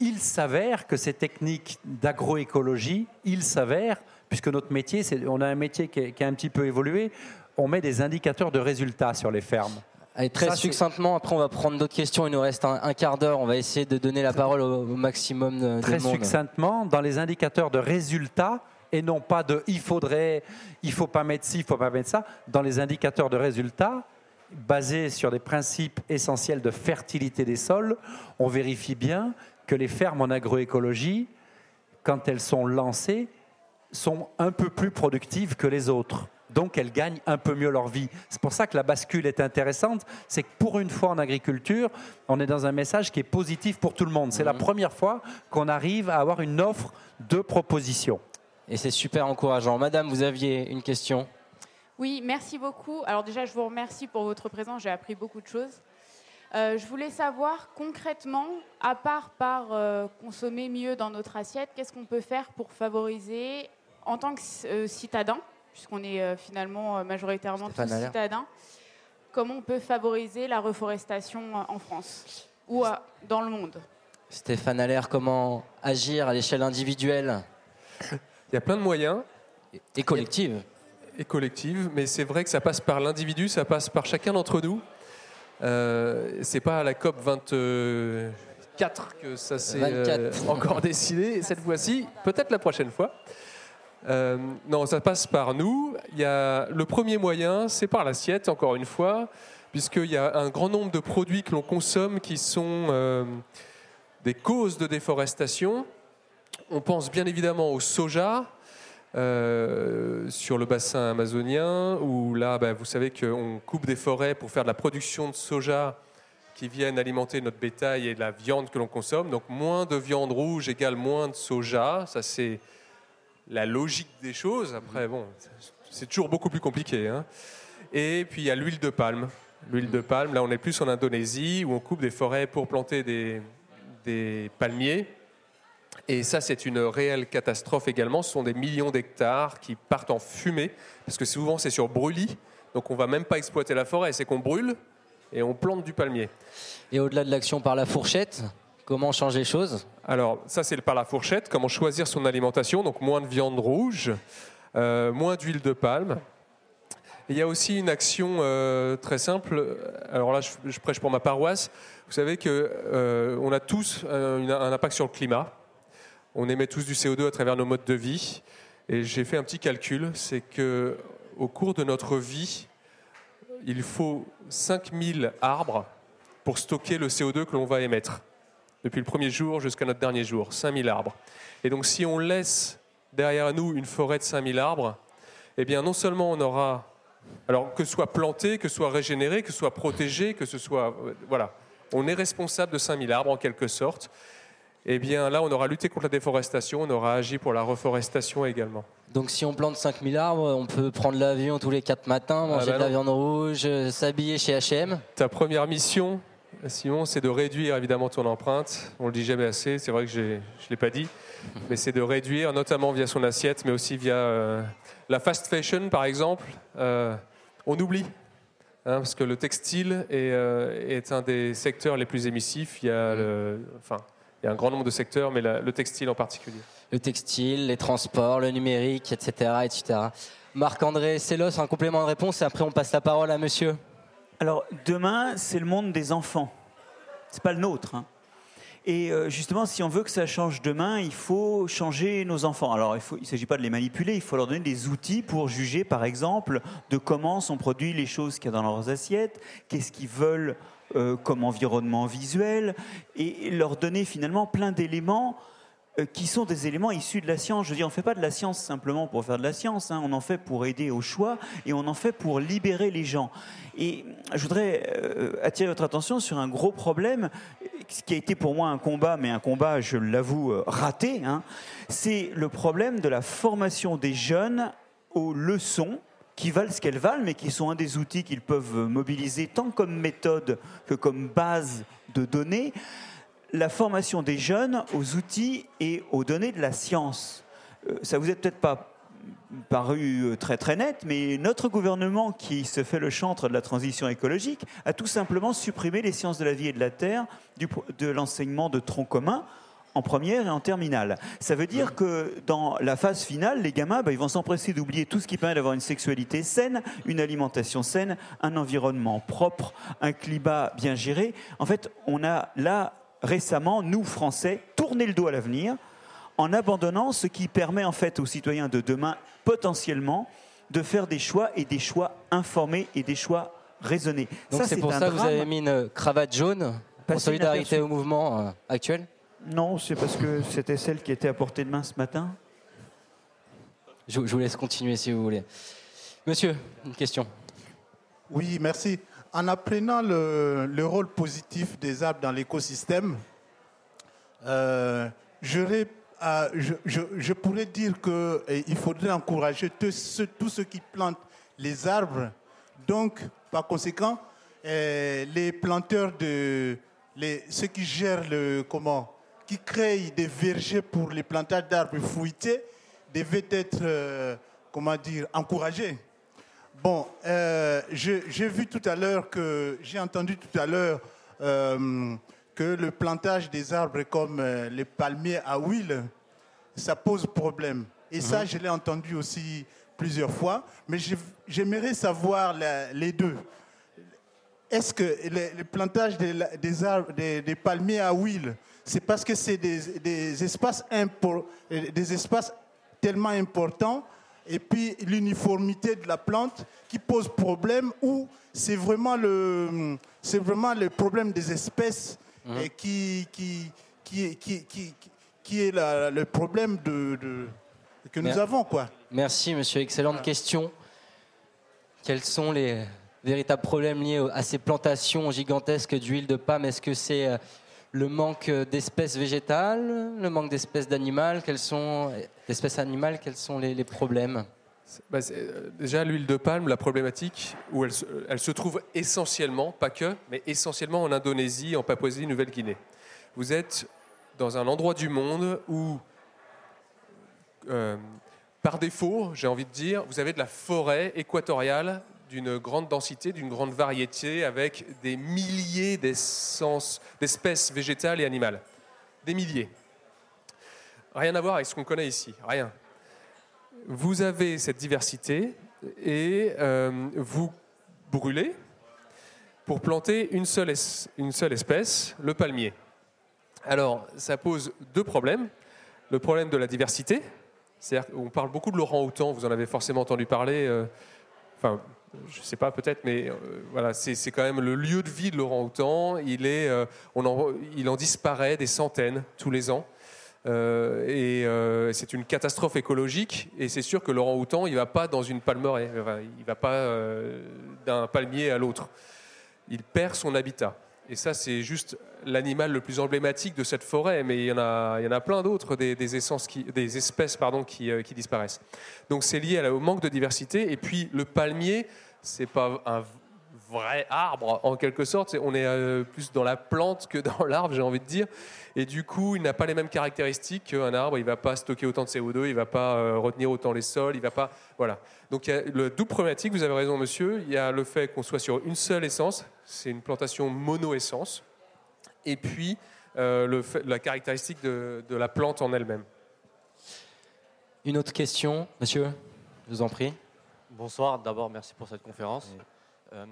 il s'avère que ces techniques d'agroécologie, il s'avère, puisque notre métier, on a un métier qui, qui a un petit peu évolué, on met des indicateurs de résultats sur les fermes. Allez, très succinctement, après on va prendre d'autres questions. Il nous reste un, quart d'heure. On va essayer de donner la parole au, maximum de, Très monde. succinctement, dans les indicateurs de résultats, et non pas de il faudrait, il faut pas mettre ci, il faut pas mettre ça, dans les indicateurs de résultats, basés sur des principes essentiels de fertilité des sols, on vérifie bien que les fermes en agroécologie, quand elles sont lancées, sont un peu plus productives que les autres donc elles gagnent un peu mieux leur vie. C'est pour ça que la bascule est intéressante, c'est que pour une fois en agriculture, on est dans un message qui est positif pour tout le monde. C'est la mhm. première fois qu'on arrive à avoir une offre de propositions. Et c'est super encourageant. Madame, vous aviez une question? Oui, merci beaucoup. Alors déjà, je vous remercie pour votre présence, j'ai appris beaucoup de choses. Euh, je voulais savoir concrètement, à part par euh, consommer mieux dans notre assiette, qu'est-ce qu'on peut faire pour favoriser, en tant que euh, citadin, puisqu'on est euh, finalement euh, majoritairement tous citadins, comment on peut favoriser la reforestation euh, en France ou dans le monde? Stéphane Allaire, comment agir à l'échelle individuelle? Il y a plein de moyens. Et collective. Et collective, mais c'est vrai que ça passe par l'individu, ça passe par chacun d'entre nous. Euh, c'est pas à la COP 24 que ça s'est encore décidé cette fois-ci, peut-être la prochaine fois. Euh, non, ça passe par nous. Il y a, le premier moyen, c'est par l'assiette, encore une fois, puisqu'il y a un grand nombre de produits que l'on consomme qui sont euh, des causes de déforestation. On pense bien évidemment au soja. Euh, sur le bassin amazonien, où là, ben, vous savez qu'on coupe des forêts pour faire de la production de soja qui viennent alimenter notre bétail et la viande que l'on consomme. Donc moins de viande rouge égale moins de soja. Ça, c'est la logique des choses. Après, bon, c'est toujours beaucoup plus compliqué. Hein. Et puis il y a l'huile de palme. L'huile de palme, là on est plus en Indonésie où on coupe des forêts pour planter des, des palmiers. Et ça, c'est une réelle catastrophe également. Ce sont des millions d'hectares qui partent en fumée, parce que souvent c'est sur brûlis. Donc on va même pas exploiter la forêt, c'est qu'on brûle et on plante du palmier. Et au-delà de l'action par la fourchette, Comment changer les choses? Alors, ça, c'est par la fourchette. Comment choisir son alimentation? Donc, moins de viande rouge, euh, moins d'huile de palme. il y a aussi une action euh, très simple. Alors là, je, prêche pour ma paroisse. Vous savez qu'on euh, a tous un, un, impact sur le climat. On émet tous du CO2 à travers nos modes de vie. Et j'ai fait un petit calcul. C'est que au cours de notre vie, il faut 5000 arbres pour stocker le CO2 que l'on va émettre. Depuis le premier jour jusqu'à notre dernier jour, 5000 arbres. Et donc si on laisse derrière nous une forêt de 5000 arbres, eh bien non seulement on aura, alors que ce soit planté, que ce soit régénéré, que ce soit protégé, que ce soit, euh, voilà, on est responsable de 5000 arbres en quelque sorte. Eh bien là, on aura lutté contre la déforestation, on aura agi pour la reforestation également. Donc si on plante 5000 arbres, on peut prendre l'avion tous les 4 matins, manger bah de la viande rouge, euh, s'habiller chez H&M. Ta première mission, Simon, c'est de réduire évidemment ton empreinte. On le dit jamais assez, c'est vrai que je ne l'ai pas dit, mais c'est de réduire, notamment via son assiette, mais aussi via euh, la fast fashion, par exemple. Euh, on oublie, hein, parce que le textile est, euh, est un des secteurs les plus émissifs. Il y a, le- enfin, il y a un grand nombre de secteurs, mais la- le textile en particulier. Le textile, les transports, le numérique, etc. etc. Marc-André Sellos, un complément de réponse et après on passe la parole à monsieur. Alors demain, c'est le monde des enfants. C'est pas le nôtre. hein. Et euh, justement, si on veut que ça change demain, il faut changer nos enfants. Alors, il ne s'agit pas de les manipuler, il faut leur donner des outils pour juger, par exemple, de comment sont produits les choses qu'il y a dans leurs assiettes, qu'est-ce qu'ils veulent euh, comme environnement visuel, et leur donner finalement plein d'éléments qui sont des éléments issus de la science. Je veux dire, on ne fait pas de la science simplement pour faire de la science, hein. on en fait pour aider au choix et on en fait pour libérer les gens. Et je voudrais euh, attirer votre attention sur un gros problème, ce qui a été pour moi un combat, mais un combat, je l'avoue, euh, raté. hein. C'est le problème de la formation des jeunes aux leçons qui valent ce qu'elles valent, mais qui sont un des outils qu'ils peuvent mobiliser tant comme méthode que comme base de données la formation des jeunes aux outils et aux données de la science. Euh, ça vous est peut-être pas paru euh, très très net, mais notre gouvernement qui se fait le chantre de la transition écologique a tout simplement supprimé les sciences de la vie et de la terre du de l'enseignement de tronc commun en première et en terminale. Ça veut dire que dans la phase finale, les gamins, bah, ils vont s'empresser d'oublier tout ce qui permet d'avoir une sexualité saine, une alimentation saine, un environnement propre, un climat bien géré. En fait, on a là récemment, nous Français, tourné le dos à l'avenir en abandonnant ce qui permet en fait aux citoyens de demain potentiellement de faire des choix et des choix informés et des choix raisonnés. Donc c'est pour un ça que vous avez mis une cravate jaune en solidarité au mouvement euh, actuel? Non, c'est parce que c'était celle qui était à portée de main ce matin. je, je vous laisse continuer si vous voulez. Monsieur, une question. Oui, merci. En apprenant le, le rôle positif des arbres dans l'écosystème, euh, euh, je, pourrais dire qu'il faudrait encourager tous ceux, qui plantent les arbres. Donc, par conséquent, euh, les planteurs de ceux qui gèrent le comment, qui créent des vergers pour les plantages d'arbres fruités, devaient être, comment dire, encouragés. Bon, euh, j'ai vu tout à l'heure que j'ai entendu tout à l'heure euh, que le plantage des arbres comme euh, les palmiers à huile, ça pose problème. Et ça, je l'ai entendu aussi plusieurs fois. Mais j'aimerais savoir la- les deux. Est-ce que le, le plantage des, arbres, des, des palmiers à huile, c'est parce que c'est des, des espaces impor- des espaces tellement importants et puis l'uniformité de la plante qui pose problème ou c'est vraiment le c'est vraiment le problème des espèces et qui qui qui qui qui, qui est la- le problème de, de- que nous avons quoi. Merci, monsieur. Excellente question. Quels sont les véritables problèmes liés à ces plantations gigantesques d'huile de palme? Est-ce que c'est euh, le manque d'espèces végétales, le manque d'espèces d'animales Quels sont animales Quels sont les, problèmes Bah, euh, déjà, l'huile de palme, la problématique, où elle se trouve essentiellement, pas que, mais essentiellement en Indonésie, en Papouasie-Nouvelle-Guinée. Vous êtes dans un endroit du monde où, euh, par défaut, j'ai envie de dire, vous avez de la forêt équatoriale d'une grande densité, d'une grande variété, avec des milliers d'espèces végétales et animales. Des milliers. Rien à voir avec ce qu'on connaît ici, rien vous avez cette diversité et euh, vous brûlez pour planter une seule, espèce, le palmier. Alors, ça pose deux problèmes. Le problème de la diversité, c'est-à-dire qu'on parle beaucoup de Laurent Houtan, vous en avez forcément entendu parler, euh, je sais pas peut-être, mais euh, voilà, c'est quand même le lieu de vie de l'orang-outan. Il est, euh, on en, il en disparaît des centaines tous les ans. Euh, et c'est une catastrophe écologique. Et c'est sûr que l'orang-outan, il va pas dans une palmeraie, il va pas d'un palmier à l'autre. Il perd son habitat. Et ça, c'est juste l'animal le plus emblématique de cette forêt, mais il y en a, il y en a plein d'autres, des, essences des espèces pardon, qui, euh, qui disparaissent. Donc c'est lié au manque de diversité. Et puis le palmier, c'est pas un vrai arbre en quelque sorte. C'est- On est euh, plus dans la plante que dans l'arbre, j'ai envie de dire. Et du coup, il n'a pas les mêmes caractéristiques qu'un arbre. Il va pas stocker autant de CO2, il va pas euh, retenir autant les sols, il va pas. Voilà. Donc il y a le double problématique. Vous avez raison, monsieur. Il y a le fait qu'on soit sur une seule essence. C'est une plantation mono-essence. Et puis euh, le fait- la caractéristique de, de la plante en elle-même. Une autre question, monsieur? Je vous en prie. Bonsoir, d'abord merci pour cette conférence. Euh,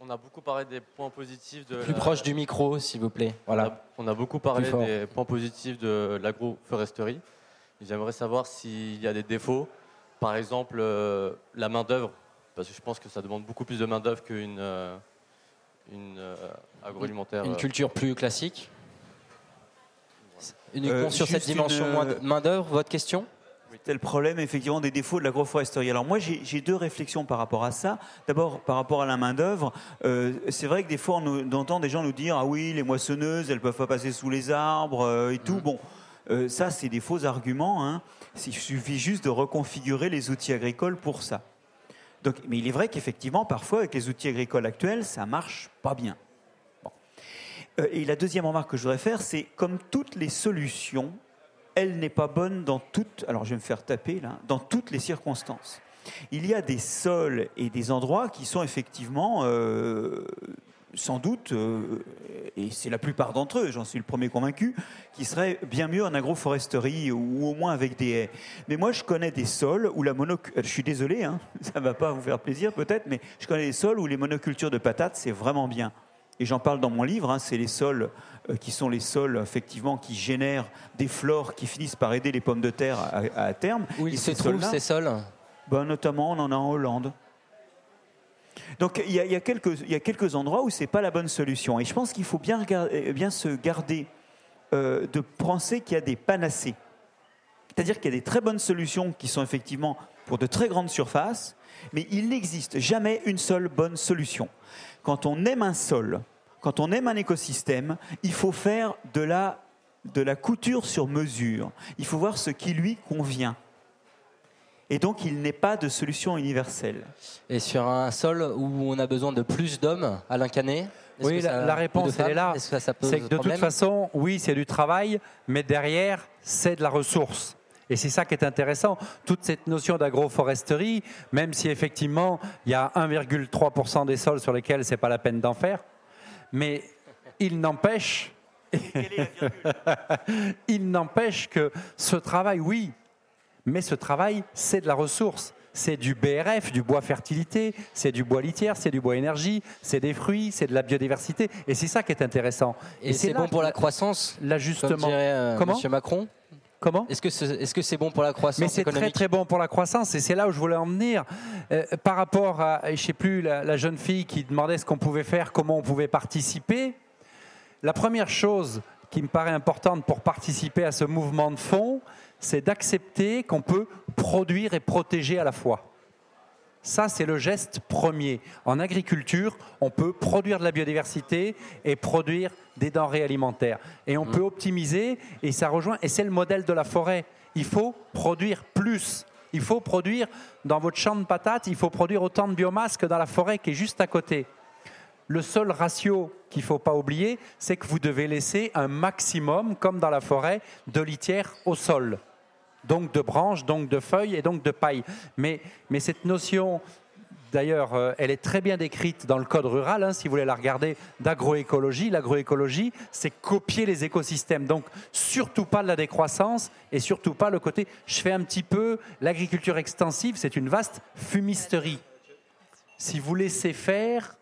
on a beaucoup parlé des points positifs de... Plus la- proche du micro, s'il vous plaît. On Voilà. a, on a beaucoup parlé des points positifs de l'agroforesterie. J'aimerais savoir s'il y a des défauts, par exemple euh, la main-d'œuvre, parce que je pense que ça demande beaucoup plus de main-d'œuvre qu'une euh, une, euh, agroalimentaire. Une culture plus classique Uniquement Euh, sur cette une, dimension euh, main-d'œuvre, votre question? C'est le problème, effectivement, des défauts de l'agroforesterie. Alors moi, j'ai deux réflexions par rapport à ça. D'abord, par rapport à la main-d'œuvre, euh, c'est vrai que des fois, on, nous- on entend des gens nous dire Ah oui, les moissonneuses, elles peuvent pas passer sous les arbres euh, et tout. Bon, euh, ça, c'est des faux arguments. Hein. Il suffit juste de reconfigurer les outils agricoles pour ça. Donc, mais il est vrai qu'effectivement, parfois, avec les outils agricoles actuels, ça marche pas bien. Bon. Euh, et la deuxième remarque que je voudrais faire, c'est comme toutes les solutions, elle n'est pas bonne dans toutes. Alors, je vais me faire taper là, dans toutes les circonstances. Il y a des sols et des endroits qui sont effectivement, euh, sans doute, euh, et c'est la plupart d'entre eux, j'en suis le premier convaincu, qui seraient bien mieux en agroforesterie ou au moins avec des haies. Mais moi, je connais des sols où la monoculture, je suis désolé, hein, ça va pas vous faire plaisir peut-être, mais je connais des sols où les monocultures de patates, c'est vraiment bien. Et j'en parle dans mon livre, hein, c'est les sols euh, qui sont les sols effectivement qui génèrent des flores qui finissent par aider les pommes de terre à, à terme. Où ils se trouvent, ces sols ben, Notamment, on en a en Hollande. Donc il y, y a quelques- il y a quelques endroits où c'est pas la bonne solution. Et je pense qu'il faut bien, regarder- bien se garder euh, de penser qu'il y a des panacées. C'est-à-dire qu'il y a des très bonnes solutions qui sont effectivement pour de très grandes surfaces, mais il n'existe jamais une seule bonne solution. Quand on aime un sol, quand on aime un écosystème, il faut faire de la, de la couture sur mesure. Il faut voir ce qui lui convient. Et donc, il n'est pas de solution universelle. Et sur un sol où on a besoin de plus d'hommes, Alain Canet Oui, que la, ça- réponse, elle est là. Est-ce que ça pose C'est que de toute façon, oui, c'est du travail, mais derrière, c'est de la ressource. Et c'est ça qui est intéressant. Toute cette notion d'agroforesterie, même si effectivement, il y a 1,3% des sols sur lesquels c'est pas la peine d'en faire, mais il n'empêche. il n'empêche que ce travail, oui, mais ce travail, c'est de la ressource. C'est du BRF, du bois fertilité, c'est du bois litière, c'est du bois énergie, c'est des fruits, c'est de la biodiversité. Et c'est ça qui est intéressant. Et c'est bon pour la croissance L'ajustement. Comme dirait euh, Comment? Monsieur Macron? Comment Est-ce que c'est est -ce c'est bon pour la croissance mais c'est très très bon pour la croissance et c'est là où je voulais en venir. Euh, par rapport à, je sais plus, la, la jeune fille qui demandait ce qu'on pouvait faire, comment on pouvait participer. La première chose qui me paraît importante pour participer à ce mouvement de fond, c'est d'accepter qu'on peut produire et protéger à la fois. Ça, c'est le geste premier. En agriculture, on peut produire de la biodiversité et produire des denrées alimentaires. Et on peut optimiser, et ça rejoint, et c'est le modèle de la forêt. Il faut produire plus. Il faut produire, dans votre champ de patates, il faut produire autant de biomasse que dans la forêt qui est juste à côté. Le seul ratio qu'il ne faut pas oublier, c'est que vous devez laisser un maximum, comme dans la forêt, de litière au sol donc de branches, donc de feuilles et donc de paille. Mais, mais cette notion, d'ailleurs, euh, elle est très bien décrite dans le code rural, hein, si vous voulez la regarder, d'agroécologie. L'agroécologie, c'est copier les écosystèmes. Donc, surtout pas de la décroissance et surtout pas le côté, je fais un petit peu, l'agriculture extensive, c'est une vaste fumisterie. Si vous laissez faire,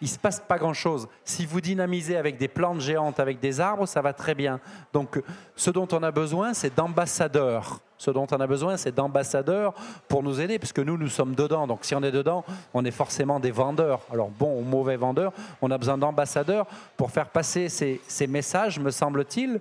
il se passe pas grand-chose. Si vous dynamisez avec des plantes géantes, avec des arbres, ça va très bien. Donc, ce dont on a besoin, c'est d'ambassadeurs. Ce dont on a besoin, c'est d'ambassadeurs pour nous aider, parce que nous, nous sommes dedans. Donc, si on est dedans, on est forcément des vendeurs. Alors, bon ou mauvais vendeurs, on a besoin d'ambassadeurs pour faire passer ces messages, me semble-t-il.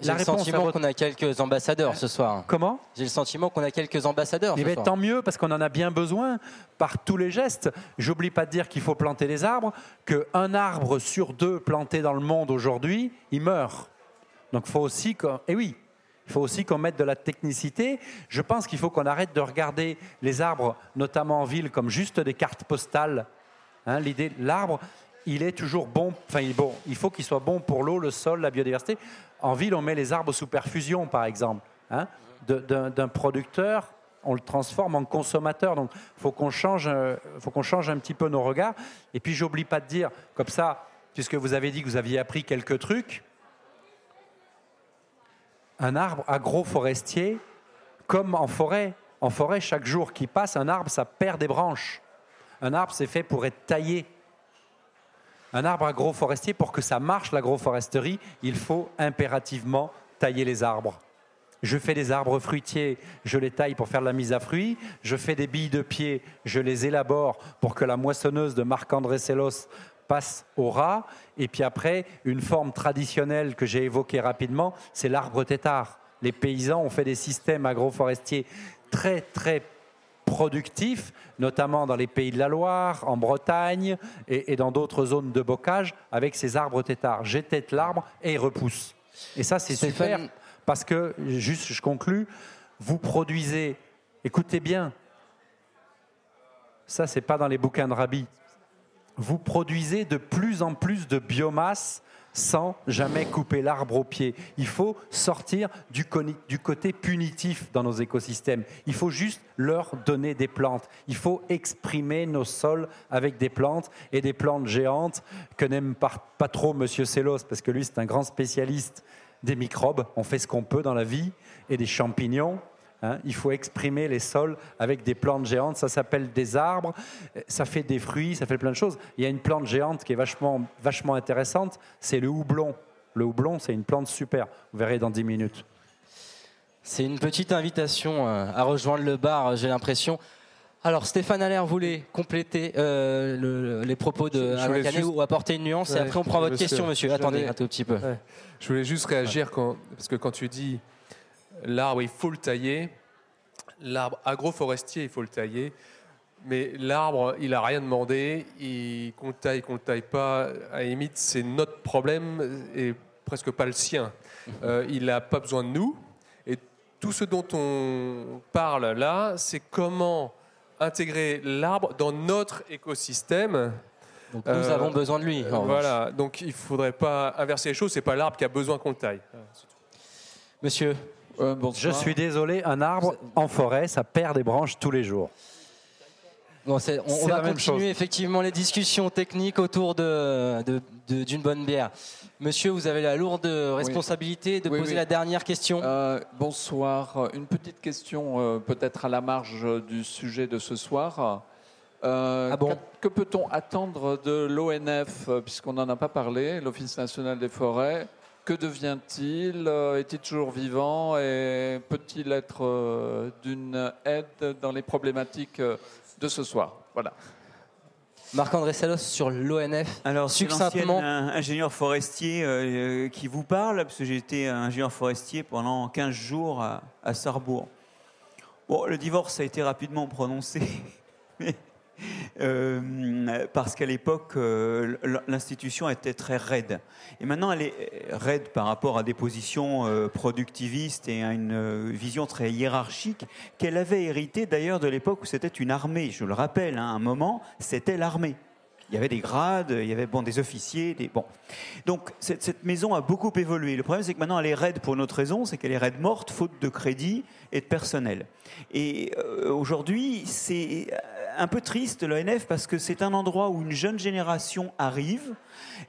J'ai le sentiment qu'on a quelques ambassadeurs ce soir. Comment J'ai le sentiment qu'on a quelques ambassadeurs Eh ce bien, soir. tant mieux, parce qu'on en a bien besoin par tous les gestes. J'oublie pas de dire qu'il faut planter des arbres, qu'un arbre sur deux planté dans le monde aujourd'hui, il meurt. Donc, il faut aussi qu'on... Eh oui, il faut aussi qu'on mette de la technicité. Je pense qu'il faut qu'on arrête de regarder les arbres, notamment en ville, comme juste des cartes postales. Hein, L'idée, l'arbre, il est toujours bon. Enfin, bon, il faut qu'il soit bon pour l'eau, le sol, la biodiversité. En ville, on met les arbres sous perfusion, par exemple, hein, d'un producteur. On le transforme en consommateur. Donc, il faut qu'on change, euh, faut qu'on change un petit peu nos regards. Et puis, j'oublie pas de dire, comme ça, puisque vous avez dit que vous aviez appris quelques trucs, un arbre agroforestier, comme en forêt. En forêt, chaque jour qui passe, un arbre, ça perd des branches. Un arbre, c'est fait pour être taillé. Un arbre agroforestier, pour que ça marche, l'agroforesterie, il faut impérativement tailler les arbres. Je fais des arbres fruitiers, je les taille pour faire la mise à fruits. Je fais des billes de pied, je les élabore pour que la moissonneuse de Marc-André Sellos passe au rat. Et puis après, une forme traditionnelle que j'ai évoquée rapidement, c'est l'arbre tétard. Les paysans ont fait des systèmes agroforestiers très, très productifs, notamment dans les pays de la Loire, en Bretagne et, et dans d'autres zones de bocage, avec ces arbres tétards. J'étête l'arbre et il repousse. Et ça, c'est super parce que, juste, je conclus, vous produisez, écoutez bien, ça, c'est pas dans les bouquins de Rabbi, vous produisez de plus en plus de biomasse sans jamais couper l'arbre au pied. Il faut sortir du, côté punitif dans nos écosystèmes. Il faut juste leur donner des plantes. Il faut exprimer nos sols avec des plantes et des plantes géantes que n'aime pas, pas trop Monsieur Sellos parce que lui c'est un grand spécialiste des microbes. On fait ce qu'on peut dans la vie et des champignons. Hein, il faut exprimer les sols avec des plantes géantes. Ça s'appelle des arbres. Euh, Ça fait des fruits. Ça fait plein de choses. Il y a une plante géante qui est vachement, vachement intéressante. C'est le houblon. Le houblon, c'est une plante super. Vous verrez dans 10 minutes. C'est une petite invitation euh, à rejoindre le bar, j'ai l'impression. Alors Stéphane Allaire voulait compléter euh, le- les propos de Alain voulais Canet juste- ou apporter une nuance et après on prend votre question, monsieur. Attendez un tout petit peu. Ouais. Je voulais juste réagir quand, parce que quand tu dis l'arbre, il faut le tailler. L'arbre agroforestier, il faut le tailler. Mais l'arbre, il n'a rien demandé. Il, qu'on le taille, qu'on le taille pas, à la limite, c'est notre problème et presque pas le sien. Euh, il n'a pas besoin de nous. Et tout ce dont on parle là, c'est comment intégrer l'arbre dans notre écosystème. Donc nous avons besoin de lui, voilà, donc il ne faudrait pas inverser les choses. C'est pas l'arbre qui a besoin qu'on le taille. Monsieur Je suis désolé, un arbre en forêt, ça perd des branches tous les jours. Bon, on, va continuer chose. effectivement les discussions techniques autour de, de- de- d'une bonne bière. Monsieur, vous avez la lourde responsabilité de Oui, poser oui. la dernière question. Euh, bonsoir. Une petite question, euh, peut-être à la marge du sujet de ce soir. Euh, Ah bon qu'a- Que peut-on attendre de l'ONF, euh, puisqu'on n'en a pas parlé, l'Office national des forêts Que devient-il Euh, Est-il toujours vivant Et peut-il être euh, d'une aide dans les problématiques euh, de ce soir? Voilà. Marc-André Salos sur l'ONF. Alors, succinctement. un- ingénieur forestier euh, qui vous parle, parce que j'ai été ingénieur forestier pendant 15 jours à, à Sarrebourg. Bon, le divorce a été rapidement prononcé, mais, euh, parce qu'à l'époque, euh, l'institution était très raide. Et maintenant, elle est raide par rapport à des positions euh, productivistes et à une euh, vision très hiérarchique qu'elle avait héritée d'ailleurs de l'époque où c'était une armée. Je le rappelle, hein, à un moment, c'était l'armée. Il y avait des grades, il y avait bon, des officiers, des bon. Donc cette, maison a beaucoup évolué. Le problème, c'est que maintenant elle est raide pour une autre raison, c'est qu'elle est raide morte, faute de crédit et de personnel. Et euh, aujourd'hui, c'est un peu triste l'ONF parce que c'est un endroit où une jeune génération arrive.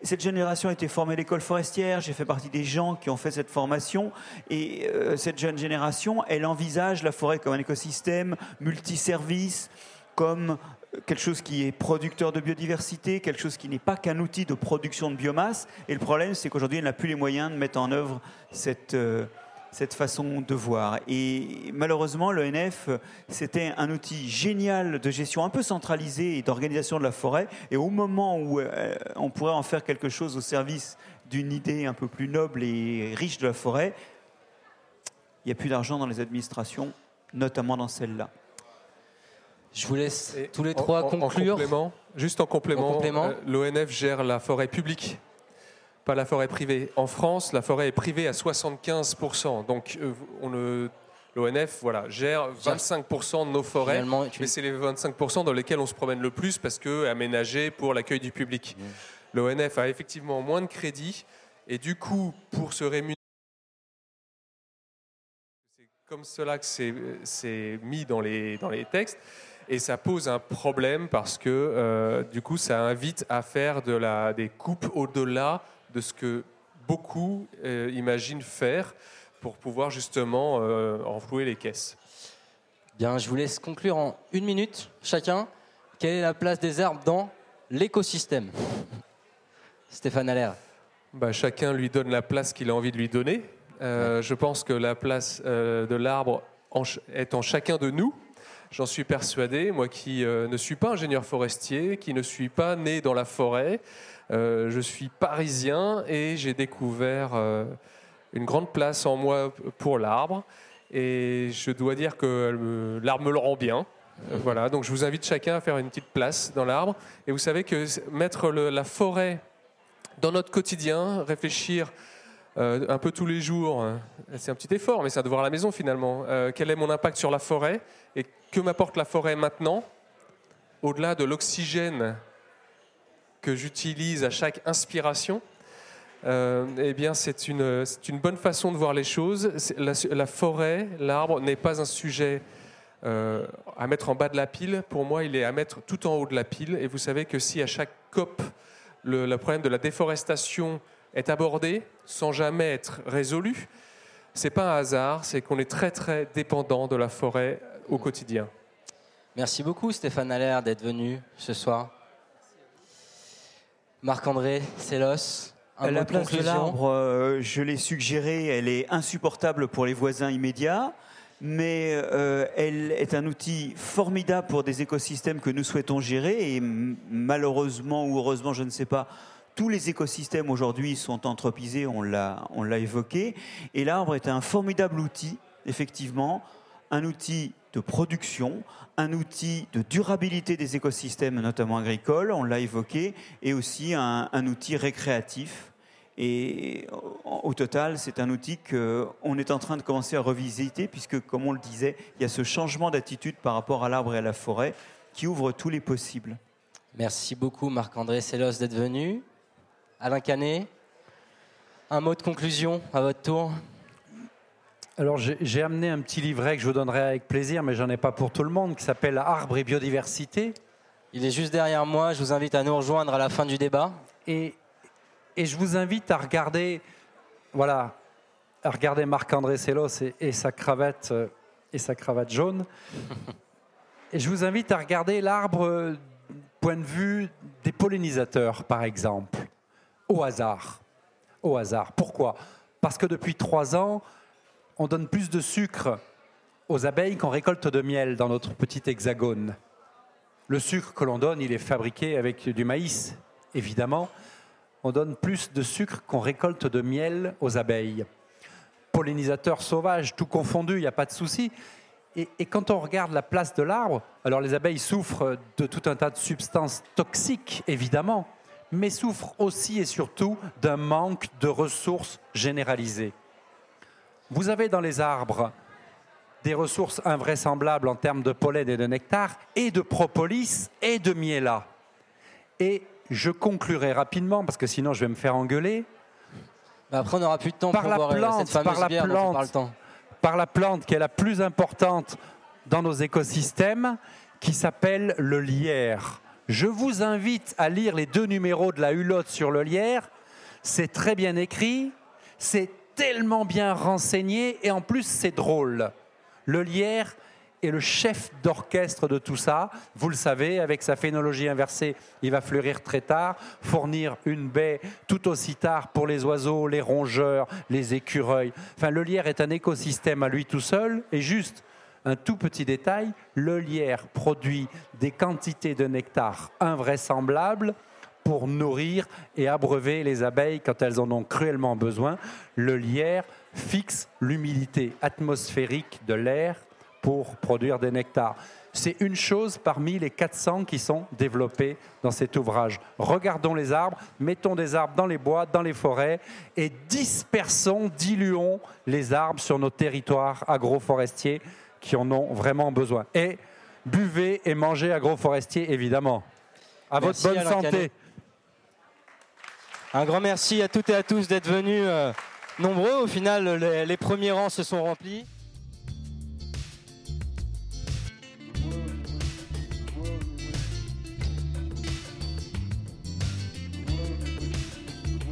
Cette génération a été formée à l'école forestière. J'ai fait partie des gens qui ont fait cette formation. Et euh, cette jeune génération, elle envisage la forêt comme un écosystème multiservice comme quelque chose qui est producteur de biodiversité, quelque chose qui n'est pas qu'un outil de production de biomasse. Et le problème, c'est qu'aujourd'hui, elle n'a plus les moyens de mettre en œuvre cette, euh, cette façon de voir. Et malheureusement, l'ONF, c'était un outil génial de gestion un peu centralisé et d'organisation de la forêt. Et au moment où euh, on pourrait en faire quelque chose au service d'une idée un peu plus noble et riche de la forêt, il n'y a plus d'argent dans les administrations, notamment dans celle-là. Je vous laisse tous les trois conclure. complément, juste en complément, euh, l'ONF gère la forêt publique, pas la forêt privée. En France, la forêt est privée à 75%. Donc, euh, l'ONF voilà, gère 25% de nos forêts, mais c'est les 25% dans lesquels on se promène le plus parce que aménagés pour l'accueil du public. Mmh. L'ONF a effectivement moins de crédits et du coup, pour se rémunérer, c'est comme cela que c'est mis dans les, dans les textes. Et ça pose un problème parce que euh, du coup, ça invite à faire de la, des coupes au-delà de ce que beaucoup euh, imaginent faire pour pouvoir justement euh, enflouer les caisses. Bien, je vous laisse conclure en une minute chacun. Quelle est la place des arbres dans l'écosystème? Stéphane Allaire. Bah, chacun lui donne la place qu'il a envie de lui donner. Je pense que la place de l'arbre est en chacun de nous. J'en suis persuadé, moi qui euh, ne suis pas ingénieur forestier, qui ne suis pas né dans la forêt, euh, je suis parisien et j'ai découvert euh, une grande place en moi pour l'arbre. Et je dois dire que l'arbre me le rend bien. Voilà, donc je vous invite chacun à faire une petite place dans l'arbre. Et vous savez que mettre la forêt dans notre quotidien, réfléchir un peu tous les jours, c'est un petit effort, mais c'est un devoir à la maison finalement. quel est mon impact sur la forêt et que m'apporte la forêt maintenant, au-delà de l'oxygène que j'utilise à chaque inspiration euh, eh bien, c'est une, une, bonne façon de voir les choses. La, forêt, l'arbre, n'est pas un sujet euh, à mettre en bas de la pile. Pour moi, il est à mettre tout en haut de la pile. Et vous savez que si à chaque COP, le, le problème de la déforestation est abordé sans jamais être résolu, c'est pas un hasard, c'est qu'on est très très dépendant de la forêt au quotidien. Merci beaucoup Stéphane Allaire d'être venu ce soir. Marc-André Célos, un La place de l'arbre, euh, je l'ai suggéré, elle est insupportable pour les voisins immédiats, mais euh, elle est un outil formidable pour des écosystèmes que nous souhaitons gérer, et malheureusement ou heureusement, je ne sais pas, tous les écosystèmes aujourd'hui sont anthropisés, on l'a évoqué, et l'arbre est un formidable outil, effectivement, un outil de production, un outil de durabilité des écosystèmes, notamment agricoles, on l'a évoqué, et aussi un, outil récréatif. Et au total, c'est un outil qu'on est en train de commencer à revisiter, puisque, comme on le disait, il y a ce changement d'attitude par rapport à l'arbre et à la forêt qui ouvre tous les possibles. Merci beaucoup, Marc-André Sellos, d'être venu. Alain Canet, un mot de conclusion à votre tour? Alors j'ai amené un petit livret que je vous donnerai avec plaisir, mais j'en ai pas pour tout le monde, qui s'appelle Arbre et biodiversité. Il est juste derrière moi, je vous invite à nous rejoindre à la fin du débat. Et, et je vous invite à regarder, voilà, à regarder Marc-André Sellos et, sa cravate euh, et sa cravate jaune. et je vous invite à regarder l'arbre euh, point de vue des pollinisateurs, par exemple, au hasard. Au hasard. Pourquoi? Parce que depuis trois ans, on donne plus de sucre aux abeilles qu'on récolte de miel dans notre petit hexagone. Le sucre que l'on donne, il est fabriqué avec du maïs, évidemment. On donne plus de sucre qu'on récolte de miel aux abeilles. Pollinisateurs sauvages, tout confondu, il n'y a pas de souci. Et, quand on regarde la place de l'arbre, alors les abeilles souffrent de tout un tas de substances toxiques, évidemment, mais souffrent aussi et surtout d'un manque de ressources généralisées. Vous avez dans les arbres des ressources invraisemblables en termes de pollen et de nectar, et de propolis et de miela. Et je conclurai rapidement, parce que sinon je vais me faire engueuler. Bah, après, on n'aura plus de temps par pour la boire euh, plante, cette fameuse par la plante, temps. Par la plante qui est la plus importante dans nos écosystèmes, qui s'appelle le lierre. Je vous invite à lire les deux numéros de la Hulotte sur le lierre. C'est très bien écrit, c'est tellement bien renseigné et en plus c'est drôle. Le lierre Et le chef d'orchestre de tout ça, vous le savez, avec sa phénologie inversée, il va fleurir très tard, fournir une baie tout aussi tard pour les oiseaux, les rongeurs, les écureuils. Enfin, le lierre est un écosystème à lui tout seul. Et juste un tout petit détail, le lierre produit des quantités de nectar invraisemblables pour nourrir et abreuver les abeilles quand elles en ont cruellement besoin. Le lierre fixe l'humidité atmosphérique de l'air pour produire des nectars. C'est une chose parmi les 400 qui sont développés dans cet ouvrage. Regardons les arbres, mettons des arbres dans les bois, dans les forêts et dispersons, diluons les arbres sur nos territoires agroforestiers qui en ont vraiment besoin. Et buvez et mangez agroforestier, évidemment. À Merci, votre bonne santé. Un grand merci à toutes et à tous d'être venus euh, nombreux. Au final, les, les premiers rangs se sont remplis.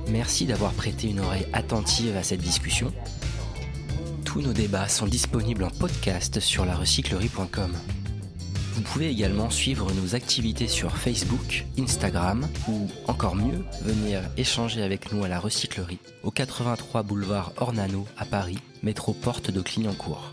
Merci d'avoir prêté une oreille attentive à cette discussion. Tous nos débats sont disponibles en podcast sur larecyclerie.com. Vous pouvez également suivre nos activités sur Facebook, Instagram ou encore mieux, venir échanger avec nous à la recyclerie au 83 boulevard Ornano à Paris, métro porte de Clignancourt.